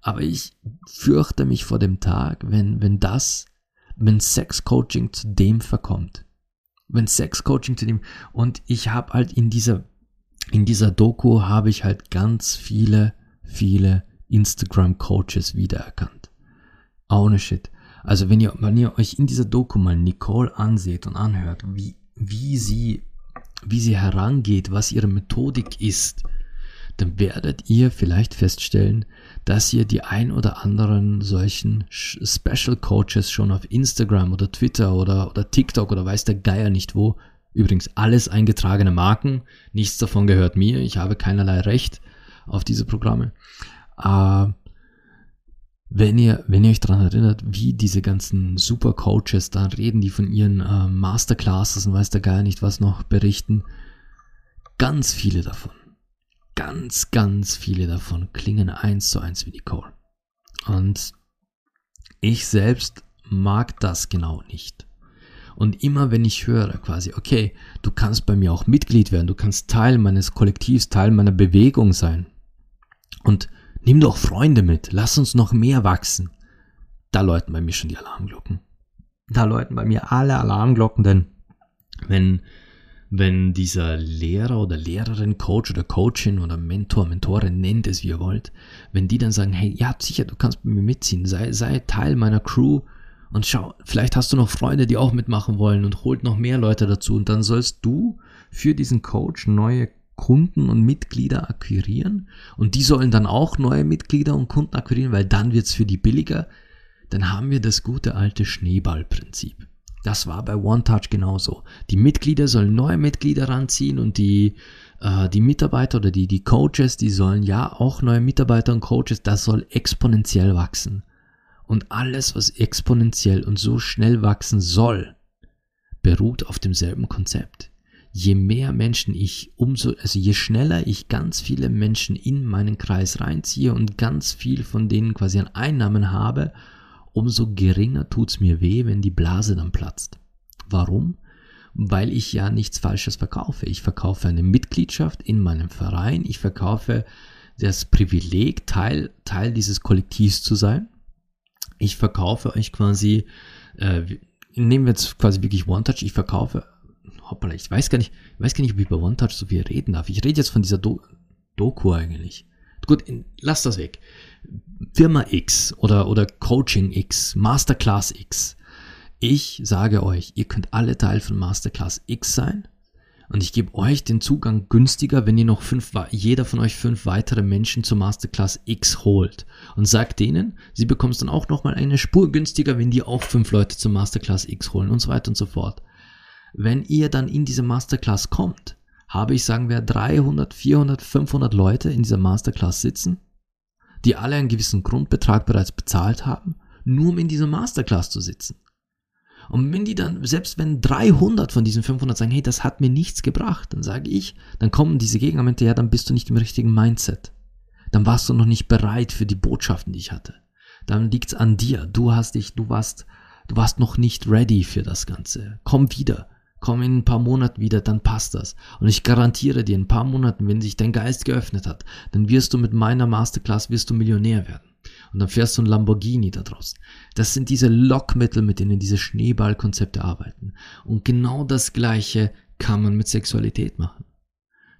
Aber ich fürchte mich vor dem Tag, wenn, wenn das, wenn Sexcoaching zu dem verkommt. Wenn Sexcoaching zu dem, und ich habe halt in dieser, in dieser Doku habe ich halt ganz viele viele Instagram-Coaches wiedererkannt. Ohne Shit. Also wenn ihr, wenn ihr euch in dieser Doku mal Nicole anseht und anhört, wie, wie sie, wie sie herangeht, was ihre Methodik ist, dann werdet ihr vielleicht feststellen, dass ihr die ein oder anderen solchen Special Coaches schon auf Instagram oder Twitter oder, oder TikTok oder weiß der Geier nicht wo, übrigens alles eingetragene Marken, nichts davon gehört mir, ich habe keinerlei Recht, auf diese Programme. Äh, wenn ihr, wenn ihr euch daran erinnert, wie diese ganzen Super Coaches da reden, die von ihren äh, Masterclasses und weiß der Geier nicht was noch berichten, ganz viele davon, ganz, ganz viele davon klingen eins zu eins wie Nicole. Und ich selbst mag das genau nicht. Und immer wenn ich höre quasi, okay, du kannst bei mir auch Mitglied werden, du kannst Teil meines Kollektivs, Teil meiner Bewegung sein, und nimm doch Freunde mit, lass uns noch mehr wachsen. Da läuten bei mir schon die Alarmglocken. Da läuten bei mir alle Alarmglocken, denn wenn, wenn dieser Lehrer oder Lehrerin, Coach oder Coachin oder Mentor, Mentorin, nennt es wie ihr wollt, wenn die dann sagen, hey, ja, sicher, du kannst mit mir mitziehen, sei, sei Teil meiner Crew und schau, vielleicht hast du noch Freunde, die auch mitmachen wollen und holt noch mehr Leute dazu und dann sollst du für diesen Coach neue Kunden und Mitglieder akquirieren und die sollen dann auch neue Mitglieder und Kunden akquirieren, weil dann wird's für die billiger, dann haben wir das gute alte Schneeballprinzip. Das war bei OneTouch genauso. Die Mitglieder sollen neue Mitglieder ranziehen und die äh, die Mitarbeiter oder die, die Coaches, die sollen ja auch neue Mitarbeiter und Coaches, das soll exponentiell wachsen. Und alles, was exponentiell und so schnell wachsen soll, beruht auf demselben Konzept. Je mehr Menschen ich umso, also je schneller ich ganz viele Menschen in meinen Kreis reinziehe und ganz viel von denen quasi an Einnahmen habe, umso geringer tut's mir weh, wenn die Blase dann platzt. Warum? weil ich ja nichts Falsches verkaufe. Ich verkaufe eine Mitgliedschaft in meinem Verein, ich verkaufe das Privileg, Teil, Teil dieses Kollektivs zu sein. Ich verkaufe euch quasi, äh, nehmen wir jetzt quasi wirklich One-Touch, ich verkaufe, hoppala, ich weiß gar nicht, ich weiß gar nicht, ob ich über One-Touch so viel reden darf. Ich rede jetzt von dieser Do Doku eigentlich. Gut, lass das weg. Firma X oder, oder Coaching X, Masterclass X ich sage euch, ihr könnt alle Teil von Masterclass X sein und ich gebe euch den Zugang günstiger, wenn ihr noch fünf, jeder von euch fünf weitere Menschen zur Masterclass X holt und sagt denen, sie bekommen es dann auch nochmal eine Spur günstiger, wenn die auch fünf Leute zur Masterclass X holen und so weiter und so fort. Wenn ihr dann in diese Masterclass kommt, habe ich, sagen wir, 300, 400, 500 Leute in dieser Masterclass sitzen, die alle einen gewissen Grundbetrag bereits bezahlt haben, nur um in dieser Masterclass zu sitzen. Und wenn die dann, selbst wenn 300 von diesen 500 sagen, hey, das hat mir nichts gebracht, dann sage ich, dann kommen diese Gegenargumente, ja, dann bist du nicht im richtigen Mindset. Dann warst du noch nicht bereit für die Botschaften, die ich hatte. Dann liegt's an dir. Du hast dich, du warst, du warst noch nicht ready für das Ganze. Komm wieder. Komm in ein paar Monaten wieder, dann passt das. Und ich garantiere dir, in ein paar Monaten, wenn sich dein Geist geöffnet hat, dann wirst du mit meiner Masterclass, wirst du Millionär werden und dann fährst du ein Lamborghini da draußen. Das sind diese Lockmittel, mit denen diese Schneeballkonzepte arbeiten. Und genau das Gleiche kann man mit Sexualität machen.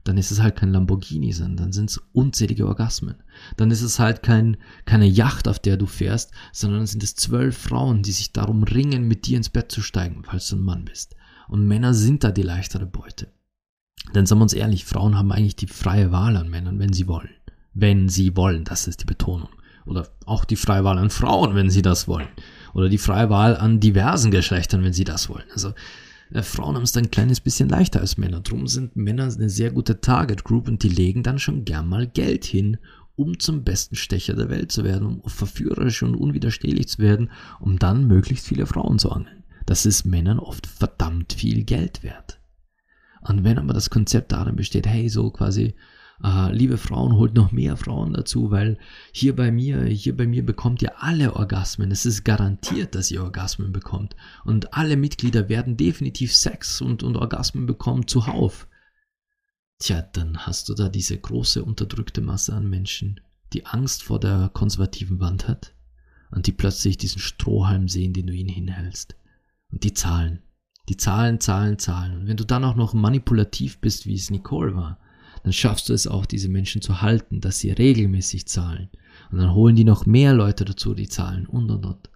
Dann ist es halt kein Lamborghini, sondern dann sind es unzählige Orgasmen. Dann ist es halt kein, keine Yacht, auf der du fährst, sondern dann sind es zwölf Frauen, die sich darum ringen, mit dir ins Bett zu steigen, falls du ein Mann bist. Und Männer sind da die leichtere Beute. Denn sagen wir uns ehrlich, Frauen haben eigentlich die freie Wahl an Männern, wenn sie wollen. Wenn sie wollen, das ist die Betonung. Oder auch die freie Wahl an Frauen, wenn sie das wollen. Oder die freie Wahl an diversen Geschlechtern, wenn sie das wollen. Also äh, Frauen haben es dann ein kleines bisschen leichter als Männer. Drum sind Männer eine sehr gute Target Group und die legen dann schon gern mal Geld hin, um zum besten Stecher der Welt zu werden, um verführerisch und unwiderstehlich zu werden, um dann möglichst viele Frauen zu angeln. Das ist Männern oft verdammt viel Geld wert. Und wenn aber das Konzept darin besteht, hey, so quasi äh, liebe Frauen, holt noch mehr Frauen dazu, weil hier bei mir, hier bei mir bekommt ihr alle Orgasmen. Es ist garantiert, dass ihr Orgasmen bekommt. Und alle Mitglieder werden definitiv Sex und, und Orgasmen bekommen zuhauf. Tja, dann hast du da diese große unterdrückte Masse an Menschen, die Angst vor der konservativen Wand hat und die plötzlich diesen Strohhalm sehen, den du ihnen hinhältst. Und die zahlen. Die zahlen, zahlen, zahlen. Und wenn du dann auch noch manipulativ bist, wie es Nicole war, dann schaffst du es auch, diese Menschen zu halten, dass sie regelmäßig zahlen. Und dann holen die noch mehr Leute dazu, die zahlen und und und.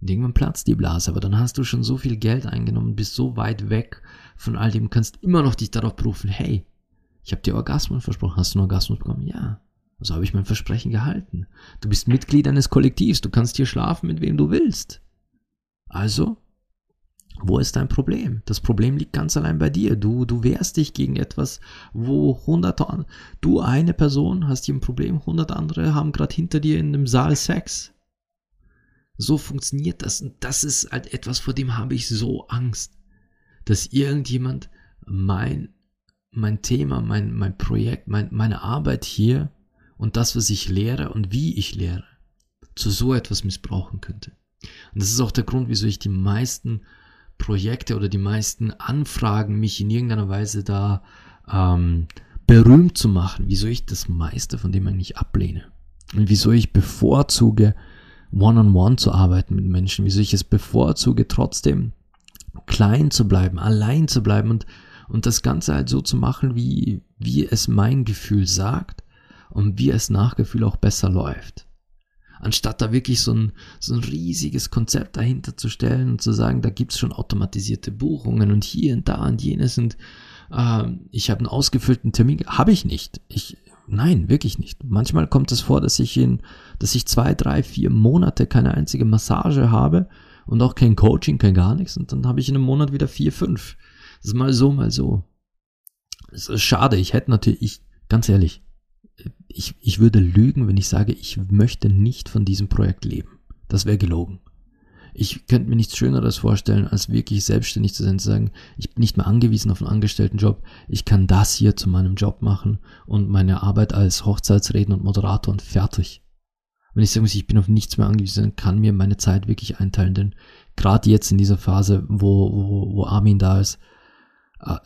Und irgendwann platzt die Blase, aber dann hast du schon so viel Geld eingenommen, bist so weit weg von all dem, kannst immer noch dich darauf berufen, hey, ich habe dir Orgasmus versprochen, hast du einen Orgasmus bekommen? Ja. Also habe ich mein Versprechen gehalten. Du bist Mitglied eines Kollektivs, du kannst hier schlafen, mit wem du willst. Also wo ist dein Problem? Das Problem liegt ganz allein bei dir. Du, du wehrst dich gegen etwas, wo hunderte, du eine Person hast hier ein Problem, hundert andere haben gerade hinter dir in einem Saal Sex. So funktioniert das. Und das ist halt etwas, vor dem habe ich so Angst, dass irgendjemand mein, mein Thema, mein, mein Projekt, mein, meine Arbeit hier und das, was ich lehre und wie ich lehre, zu so etwas missbrauchen könnte. Und das ist auch der Grund, wieso ich die meisten Projekte oder die meisten Anfragen, mich in irgendeiner Weise da ähm, berühmt zu machen, wieso ich das meiste von dem eigentlich ablehne. Und wieso ich bevorzuge, one-on-one -on -one zu arbeiten mit Menschen, wieso ich es bevorzuge, trotzdem klein zu bleiben, allein zu bleiben und, und das Ganze halt so zu machen, wie, wie es mein Gefühl sagt und wie es nach Gefühl auch besser läuft anstatt da wirklich so ein, so ein riesiges Konzept dahinter zu stellen und zu sagen, da gibt's schon automatisierte Buchungen und hier und da und jenes und äh, ich habe einen ausgefüllten Termin, habe ich nicht. Ich, nein, wirklich nicht. Manchmal kommt es vor, dass ich in, dass ich zwei, drei, vier Monate keine einzige Massage habe und auch kein Coaching, kein gar nichts und dann habe ich in einem Monat wieder vier, fünf. Das ist mal so, mal so. Es ist schade, ich hätte natürlich, ich, ganz ehrlich, ich, ich würde lügen, wenn ich sage, ich möchte nicht von diesem Projekt leben. Das wäre gelogen. Ich könnte mir nichts Schöneres vorstellen, als wirklich selbstständig zu sein, zu sagen, ich bin nicht mehr angewiesen auf einen Angestelltenjob, ich kann das hier zu meinem Job machen und meine Arbeit als Hochzeitsredner und Moderator und fertig. Wenn ich sagen muss, ich bin auf nichts mehr angewiesen, kann mir meine Zeit wirklich einteilen, denn gerade jetzt in dieser Phase, wo, wo, wo Armin da ist,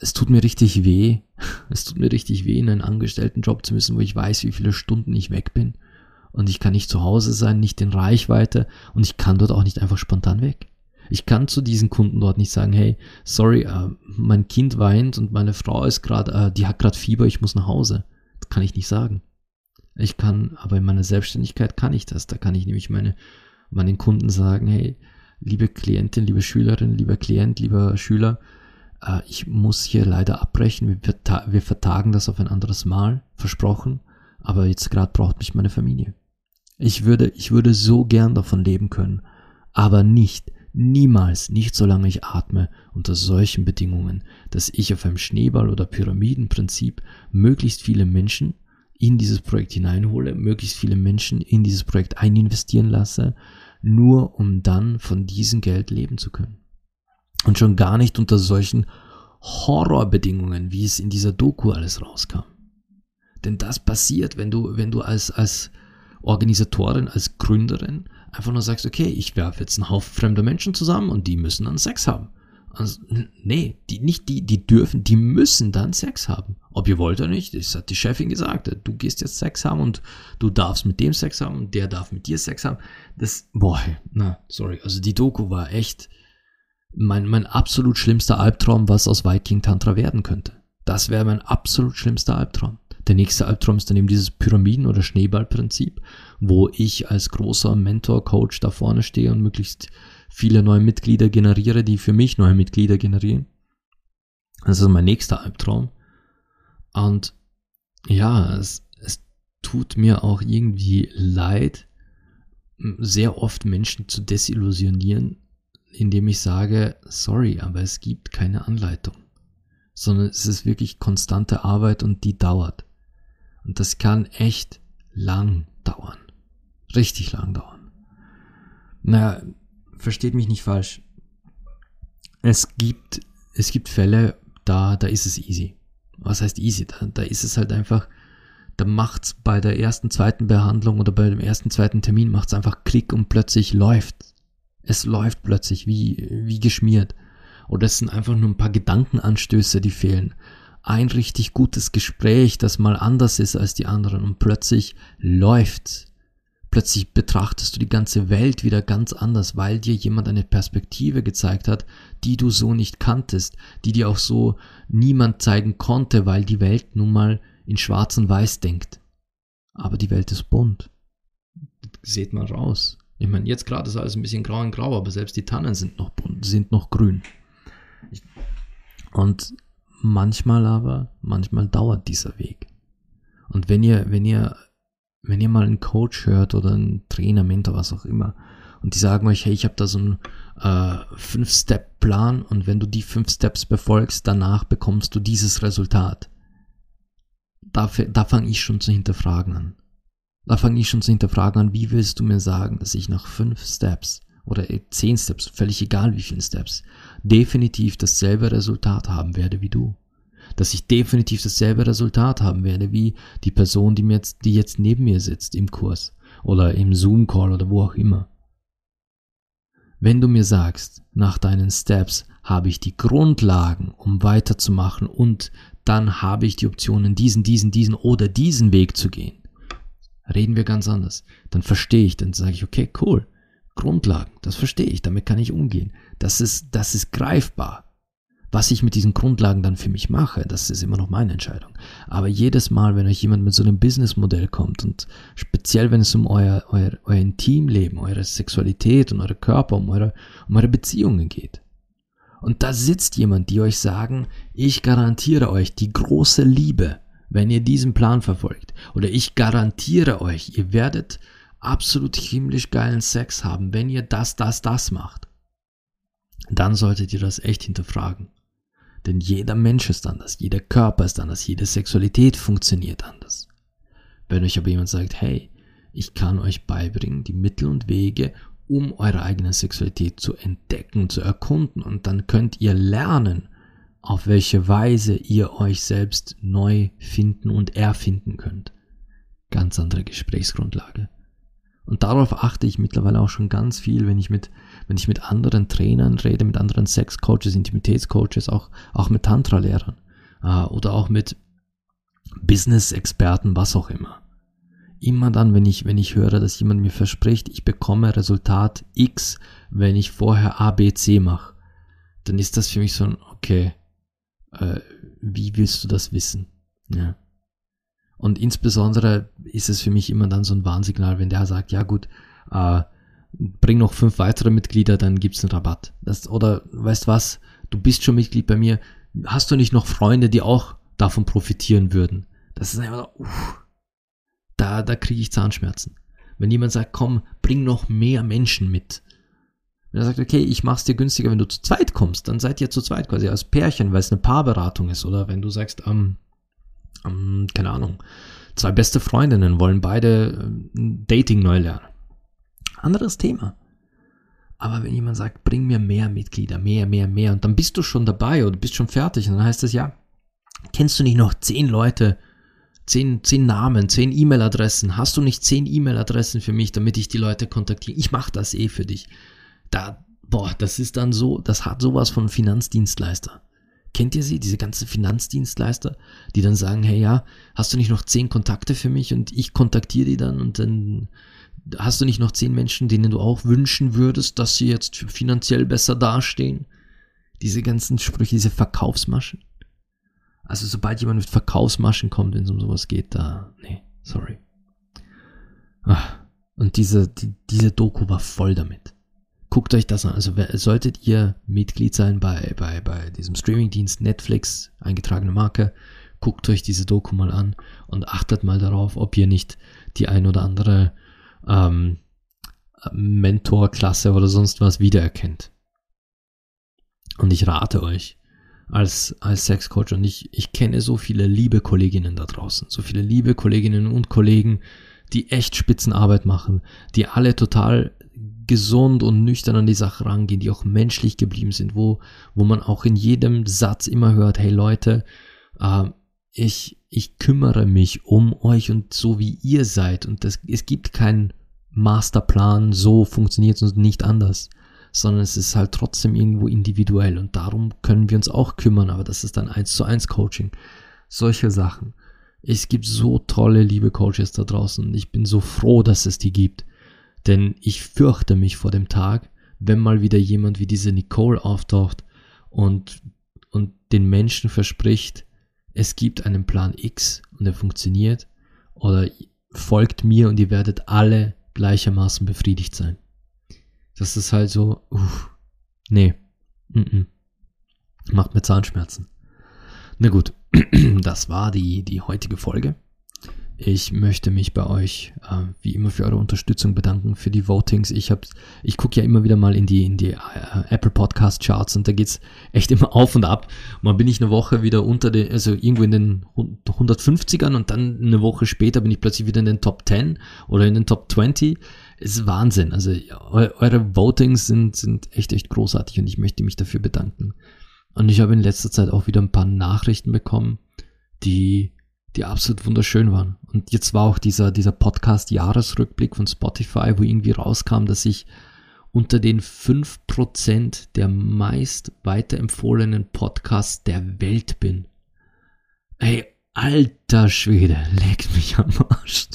es tut mir richtig weh. (laughs) Es tut mir richtig weh, in einen Angestelltenjob zu müssen, wo ich weiß, wie viele Stunden ich weg bin. Und ich kann nicht zu Hause sein, nicht in Reichweite und ich kann dort auch nicht einfach spontan weg. Ich kann zu diesen Kunden dort nicht sagen, hey, sorry, äh, mein Kind weint und meine Frau ist gerade, äh, die hat gerade Fieber, ich muss nach Hause. Das kann ich nicht sagen. Ich kann, aber in meiner Selbstständigkeit kann ich das. Da kann ich nämlich meine, meinen Kunden sagen, hey, liebe Klientin, liebe Schülerin, lieber Klient, lieber Schüler, äh, ich muss hier leider abbrechen, wir, wir vertagen das auf ein anderes Mal, versprochen, aber jetzt gerade braucht mich meine Familie. Ich würde, ich würde so gern davon leben können, aber nicht, niemals, nicht solange ich atme, unter solchen Bedingungen, dass ich auf einem Schneeball- oder Pyramidenprinzip möglichst viele Menschen in dieses Projekt hineinhole, möglichst viele Menschen in dieses Projekt eininvestieren lasse, nur um dann von diesem Geld leben zu können. Und schon gar nicht unter solchen Horrorbedingungen, wie es in dieser Doku alles rauskam. Denn das passiert, wenn du, wenn du als, als Organisatorin, als Gründerin einfach nur sagst, okay, ich werfe jetzt einen Haufen fremder Menschen zusammen und die müssen dann Sex haben. Also, nee, die, nicht die, die dürfen, die müssen dann Sex haben. Ob ihr wollt oder nicht, das hat die Chefin gesagt. Du gehst jetzt Sex haben und du darfst mit dem Sex haben und der darf mit dir Sex haben. Das, boah, na, sorry. Also die Doku war echt, mein, mein absolut schlimmster Albtraum, was aus Viking Tantra werden könnte. Das wäre mein absolut schlimmster Albtraum. Der nächste Albtraum ist dann eben dieses Pyramiden- oder Schneeballprinzip, wo ich als großer Mentor, Coach da vorne stehe und möglichst viele neue Mitglieder generiere, die für mich neue Mitglieder generieren. Das ist mein nächster Albtraum. Und ja, es, es tut mir auch irgendwie leid, sehr oft Menschen zu desillusionieren, indem ich sage, sorry, aber es gibt keine Anleitung, sondern es ist wirklich konstante Arbeit und die dauert. Und das kann echt lang dauern. Richtig lang dauern. Naja, versteht mich nicht falsch. Es gibt, es gibt Fälle, da, da ist es easy. Was heißt easy? Da, da ist es halt einfach, da macht's bei der ersten, zweiten Behandlung oder bei dem ersten, zweiten Termin macht's einfach Klick und plötzlich läuft es läuft plötzlich wie, wie geschmiert. Oder es sind einfach nur ein paar Gedankenanstöße, die fehlen. Ein richtig gutes Gespräch, das mal anders ist als die anderen und plötzlich läuft. Plötzlich betrachtest du die ganze Welt wieder ganz anders, weil dir jemand eine Perspektive gezeigt hat, die du so nicht kanntest, die dir auch so niemand zeigen konnte, weil die Welt nun mal in schwarz und weiß denkt. Aber die Welt ist bunt. Seht mal raus. Ich meine, jetzt gerade ist alles ein bisschen grau in grau, aber selbst die Tannen sind noch, sind noch grün. Und manchmal aber, manchmal dauert dieser Weg. Und wenn ihr, wenn ihr, wenn ihr mal einen Coach hört oder einen Trainer, Mentor, was auch immer, und die sagen euch, hey, ich habe da so einen äh, Fünf-Step-Plan und wenn du die fünf Steps befolgst, danach bekommst du dieses Resultat. Da, da fange ich schon zu hinterfragen an. Da fange ich schon zu hinterfragen an, wie willst du mir sagen, dass ich nach fünf Steps oder zehn Steps, völlig egal wie vielen Steps, definitiv dasselbe Resultat haben werde wie du. Dass ich definitiv dasselbe Resultat haben werde wie die Person, die, mir jetzt, die jetzt neben mir sitzt im Kurs oder im Zoom-Call oder wo auch immer. Wenn du mir sagst, nach deinen Steps habe ich die Grundlagen, um weiterzumachen und dann habe ich die Optionen, diesen, diesen, diesen oder diesen Weg zu gehen, reden wir ganz anders. Dann verstehe ich, dann sage ich, okay, cool. Grundlagen, das verstehe ich, damit kann ich umgehen. Das ist, das ist greifbar. Was ich mit diesen Grundlagen dann für mich mache, das ist immer noch meine Entscheidung. Aber jedes Mal, wenn euch jemand mit so einem Businessmodell kommt und speziell wenn es um euer, euer, euer Intimleben, eure Sexualität und eure Körper, um eure, um eure Beziehungen geht. Und da sitzt jemand, die euch sagen, ich garantiere euch die große Liebe, wenn ihr diesen Plan verfolgt. Oder ich garantiere euch, ihr werdet absolut himmlisch geilen Sex haben, wenn ihr das, das, das macht. Dann solltet ihr das echt hinterfragen. Denn jeder Mensch ist anders, jeder Körper ist anders, jede Sexualität funktioniert anders. Wenn euch aber jemand sagt, hey, ich kann euch beibringen, die Mittel und Wege, um eure eigene Sexualität zu entdecken, zu erkunden und dann könnt ihr lernen, auf welche Weise ihr euch selbst neu finden und erfinden könnt. Ganz andere Gesprächsgrundlage. Und darauf achte ich mittlerweile auch schon ganz viel, wenn ich mit, wenn ich mit anderen Trainern rede, mit anderen Sexcoaches, Intimitätscoaches, auch, auch mit Tantra-Lehrern äh, oder auch mit Business-Experten, was auch immer. Immer dann, wenn ich, wenn ich höre, dass jemand mir verspricht, ich bekomme Resultat X, wenn ich vorher A, B, C mache, dann ist das für mich so ein, okay, äh, wie willst du das wissen? Ja. Und insbesondere ist es für mich immer dann so ein Warnsignal, wenn der sagt, ja gut, äh, bring noch fünf weitere Mitglieder, dann gibt's einen Rabatt. Das, oder weißt was, du bist schon Mitglied bei mir, hast du nicht noch Freunde, die auch davon profitieren würden? Das ist einfach so, uff, da, da kriege ich Zahnschmerzen. Wenn jemand sagt, komm, bring noch mehr Menschen mit. Wenn er sagt, okay, ich mach's dir günstiger, wenn du zu zweit kommst, dann seid ihr zu zweit quasi als Pärchen, weil es eine Paarberatung ist. Oder wenn du sagst, ähm, ähm, keine Ahnung, zwei beste Freundinnen wollen beide äh, Dating neu lernen. Anderes Thema. Aber wenn jemand sagt, bring mir mehr Mitglieder, mehr, mehr, mehr, und dann bist du schon dabei oder bist schon fertig, und dann heißt es ja, kennst du nicht noch zehn Leute, zehn, zehn Namen, zehn E-Mail-Adressen, hast du nicht zehn E-Mail-Adressen für mich, damit ich die Leute kontaktiere? Ich mache das eh für dich. Da, boah, das ist dann so, das hat sowas von Finanzdienstleister. Kennt ihr sie, diese ganzen Finanzdienstleister, die dann sagen, hey ja, hast du nicht noch zehn Kontakte für mich und ich kontaktiere die dann und dann hast du nicht noch zehn Menschen, denen du auch wünschen würdest, dass sie jetzt finanziell besser dastehen? Diese ganzen Sprüche, diese Verkaufsmaschen. Also sobald jemand mit Verkaufsmaschen kommt, wenn es um sowas geht, da, nee, sorry. Ach, und diese, die, diese Doku war voll damit guckt euch das an. Also solltet ihr Mitglied sein bei, bei, bei diesem Streamingdienst Netflix, eingetragene Marke, guckt euch diese Doku mal an und achtet mal darauf, ob ihr nicht die ein oder andere ähm, Mentorklasse oder sonst was wiedererkennt. Und ich rate euch als, als Sexcoach und ich, ich kenne so viele liebe Kolleginnen da draußen, so viele liebe Kolleginnen und Kollegen, die echt Spitzenarbeit machen, die alle total gesund und nüchtern an die Sache rangehen, die auch menschlich geblieben sind, wo, wo man auch in jedem Satz immer hört, hey Leute, äh, ich, ich kümmere mich um euch und so wie ihr seid und das, es gibt keinen Masterplan, so funktioniert es nicht anders, sondern es ist halt trotzdem irgendwo individuell und darum können wir uns auch kümmern, aber das ist dann eins zu eins Coaching. Solche Sachen. Es gibt so tolle, liebe Coaches da draußen und ich bin so froh, dass es die gibt. Denn ich fürchte mich vor dem Tag, wenn mal wieder jemand wie diese Nicole auftaucht und, und den Menschen verspricht, es gibt einen Plan X und er funktioniert oder folgt mir und ihr werdet alle gleichermaßen befriedigt sein. Das ist halt so, uff, nee, mm -mm. macht mir Zahnschmerzen. Na gut, (clears throat) das war die, die heutige Folge. Ich möchte mich bei euch äh, wie immer für eure Unterstützung bedanken, für die Votings. Ich hab, ich gucke ja immer wieder mal in die, in die äh, Apple Podcast Charts und da geht's echt immer (laughs) auf und ab. Mal bin ich eine Woche wieder unter den, also irgendwo in den 150ern und dann eine Woche später bin ich plötzlich wieder in den Top 10 oder in den Top 20. Es ist Wahnsinn. Also eure Votings sind, sind echt, echt großartig und ich möchte mich dafür bedanken. Und ich habe in letzter Zeit auch wieder ein paar Nachrichten bekommen, die die absolut wunderschön waren. Und jetzt war auch dieser, dieser Podcast-Jahresrückblick von Spotify, wo irgendwie rauskam, dass ich unter den 5% der meist weiterempfohlenen Podcasts der Welt bin. Ey, alter Schwede, leckt mich am Arsch.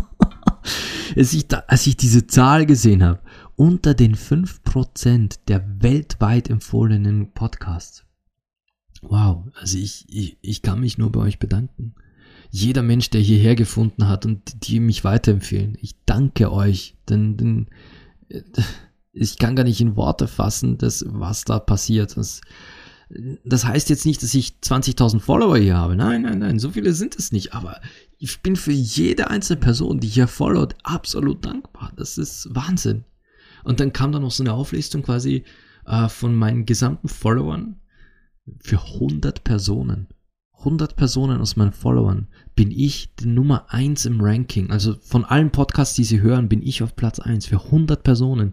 (laughs) als, ich da, als ich diese Zahl gesehen habe, unter den 5% der weltweit empfohlenen Podcasts. Wow, also ich, ich, ich kann mich nur bei euch bedanken. Jeder Mensch, der hierher gefunden hat und die mich weiterempfehlen. Ich danke euch, denn, denn äh, (laughs) ich kann gar nicht in Worte fassen, dass, was da passiert. Das, das heißt jetzt nicht, dass ich 20.000 Follower hier habe. Nein, nein, nein, so viele sind es nicht. Aber ich bin für jede einzelne Person, die hier followt, absolut dankbar. Das ist Wahnsinn. Und dann kam da noch so eine Auflistung quasi äh, von meinen gesamten Followern für 100 Personen, 100 Personen aus meinen Followern bin ich die Nummer 1 im Ranking. Also von allen Podcasts, die sie hören, bin ich auf Platz 1 für 100 Personen.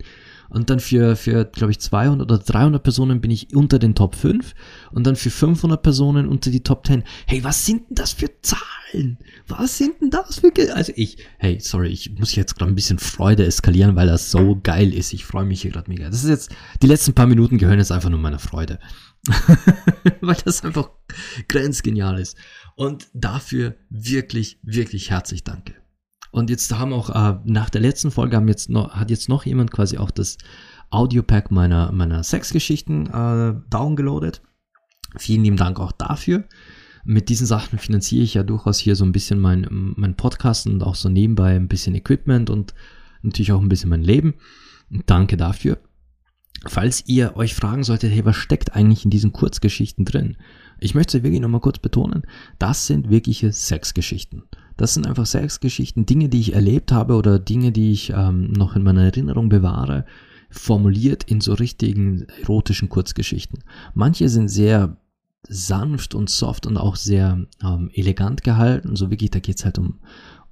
Und dann für, für glaube ich, 200 oder 300 Personen bin ich unter den Top 5 und dann für 500 Personen unter die Top 10. Hey, was sind denn das für Zahlen? Was sind denn das für... Ge also ich, hey, sorry, ich muss jetzt gerade ein bisschen Freude eskalieren, weil das so geil ist. Ich freue mich hier gerade mega. Das ist jetzt, die letzten paar Minuten gehören jetzt einfach nur meiner Freude. (laughs) weil das einfach grenzgenial ist. Und dafür wirklich, wirklich herzlich danke. Und jetzt haben auch äh, nach der letzten Folge haben jetzt noch, hat jetzt noch jemand quasi auch das Audiopack meiner, meiner Sexgeschichten äh, downgeloadet. Vielen lieben Dank auch dafür. Mit diesen Sachen finanziere ich ja durchaus hier so ein bisschen mein, mein Podcast und auch so nebenbei ein bisschen Equipment und natürlich auch ein bisschen mein Leben. Danke dafür. Falls ihr euch fragen solltet, hey, was steckt eigentlich in diesen Kurzgeschichten drin? Ich möchte wirklich nochmal kurz betonen, das sind wirkliche Sexgeschichten. Das sind einfach Sexgeschichten, Dinge, die ich erlebt habe oder Dinge, die ich ähm, noch in meiner Erinnerung bewahre, formuliert in so richtigen erotischen Kurzgeschichten. Manche sind sehr sanft und soft und auch sehr ähm, elegant gehalten. So wirklich, da geht's halt um,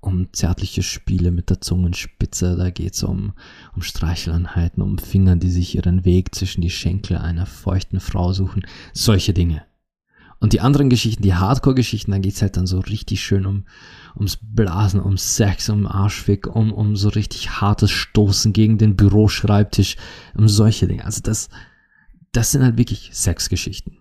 um zärtliche Spiele mit der Zungenspitze, da geht's um, um Streicheleinheiten, um Finger, die sich ihren Weg zwischen die Schenkel einer feuchten Frau suchen. Solche Dinge. Und die anderen Geschichten, die Hardcore-Geschichten, da geht's halt dann so richtig schön um, ums Blasen, um Sex, um Arschfick, um, um so richtig hartes Stoßen gegen den Büroschreibtisch, um solche Dinge. Also das, das sind halt wirklich Sexgeschichten.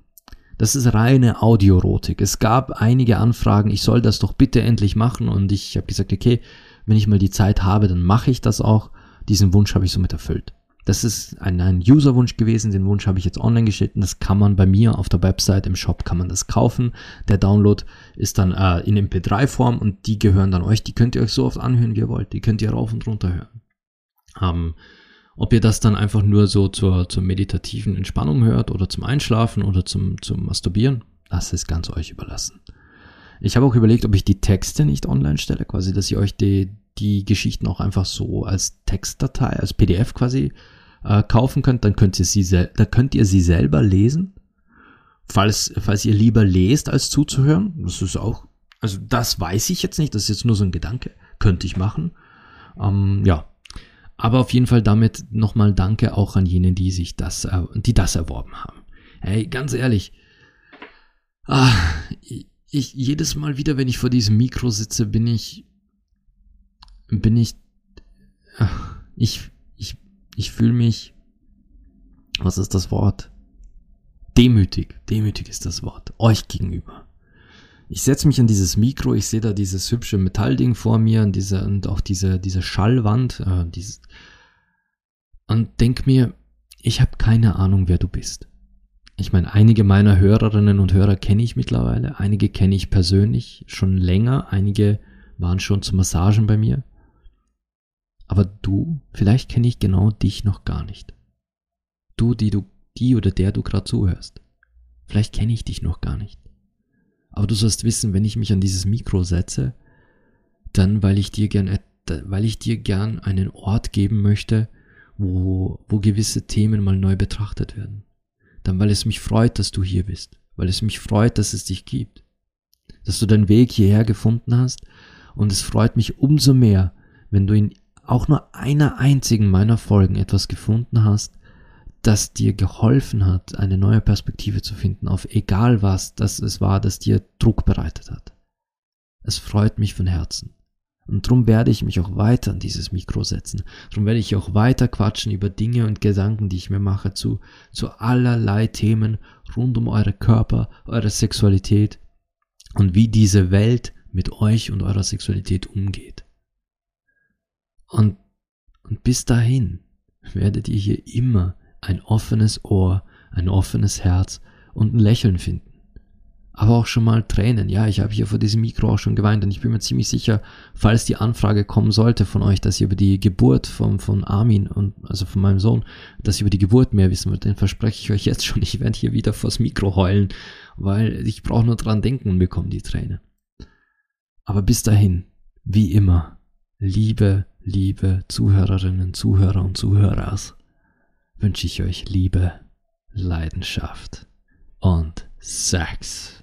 Das ist reine Audiorotik. Es gab einige Anfragen, ich soll das doch bitte endlich machen und ich habe gesagt, okay, wenn ich mal die Zeit habe, dann mache ich das auch. Diesen Wunsch habe ich somit erfüllt. Das ist ein, ein User-Wunsch gewesen, den Wunsch habe ich jetzt online geschickt und das kann man bei mir auf der Website im Shop kann man das kaufen. Der Download ist dann äh, in MP3-Form und die gehören dann euch. Die könnt ihr euch so oft anhören, wie ihr wollt. Die könnt ihr rauf und runter hören. Ähm, ob ihr das dann einfach nur so zur, zur meditativen Entspannung hört oder zum Einschlafen oder zum, zum Masturbieren, das ist ganz euch überlassen. Ich habe auch überlegt, ob ich die Texte nicht online stelle, quasi, dass ihr euch die, die Geschichten auch einfach so als Textdatei, als PDF quasi äh, kaufen könnt, dann könnt ihr sie, da könnt ihr sie selber lesen. Falls, falls ihr lieber lest, als zuzuhören, das ist auch, also das weiß ich jetzt nicht, das ist jetzt nur so ein Gedanke, könnte ich machen. Ähm, ja, aber auf jeden Fall damit nochmal Danke auch an jene, die sich das, äh, die das erworben haben. Hey, ganz ehrlich, ah, ich, jedes Mal wieder, wenn ich vor diesem Mikro sitze, bin ich, bin ich, ach, ich, ich, ich fühle mich, was ist das Wort? Demütig, demütig ist das Wort, euch gegenüber. Ich setze mich an dieses Mikro, ich sehe da dieses hübsche Metallding vor mir und diese, und auch diese, diese Schallwand, äh, dieses, und denk mir, ich habe keine Ahnung, wer du bist. Ich meine, einige meiner Hörerinnen und Hörer kenne ich mittlerweile, einige kenne ich persönlich schon länger, einige waren schon zu Massagen bei mir. Aber du, vielleicht kenne ich genau dich noch gar nicht. Du, die du, die oder der du gerade zuhörst. Vielleicht kenne ich dich noch gar nicht. Aber du sollst wissen, wenn ich mich an dieses Mikro setze, dann weil ich dir gern, weil ich dir gern einen Ort geben möchte, wo, wo gewisse Themen mal neu betrachtet werden. Dann weil es mich freut, dass du hier bist, weil es mich freut, dass es dich gibt, dass du deinen Weg hierher gefunden hast. Und es freut mich umso mehr, wenn du in auch nur einer einzigen meiner Folgen etwas gefunden hast, das dir geholfen hat, eine neue Perspektive zu finden auf egal was das es war, das dir Druck bereitet hat. Es freut mich von Herzen. Und darum werde ich mich auch weiter an dieses Mikro setzen. Darum werde ich auch weiter quatschen über Dinge und Gedanken, die ich mir mache, zu, zu allerlei Themen rund um eure Körper, eure Sexualität und wie diese Welt mit euch und eurer Sexualität umgeht. Und, und bis dahin werdet ihr hier immer ein offenes Ohr, ein offenes Herz und ein Lächeln finden aber auch schon mal Tränen. Ja, ich habe hier vor diesem Mikro auch schon geweint und ich bin mir ziemlich sicher, falls die Anfrage kommen sollte von euch, dass ihr über die Geburt von, von Armin und also von meinem Sohn, dass ihr über die Geburt mehr wissen wollt, dann verspreche ich euch jetzt schon, ich werde hier wieder vors Mikro heulen, weil ich brauche nur dran denken und bekomme die Träne. Aber bis dahin, wie immer, liebe, liebe Zuhörerinnen, Zuhörer und Zuhörers, wünsche ich euch Liebe, Leidenschaft und Sex.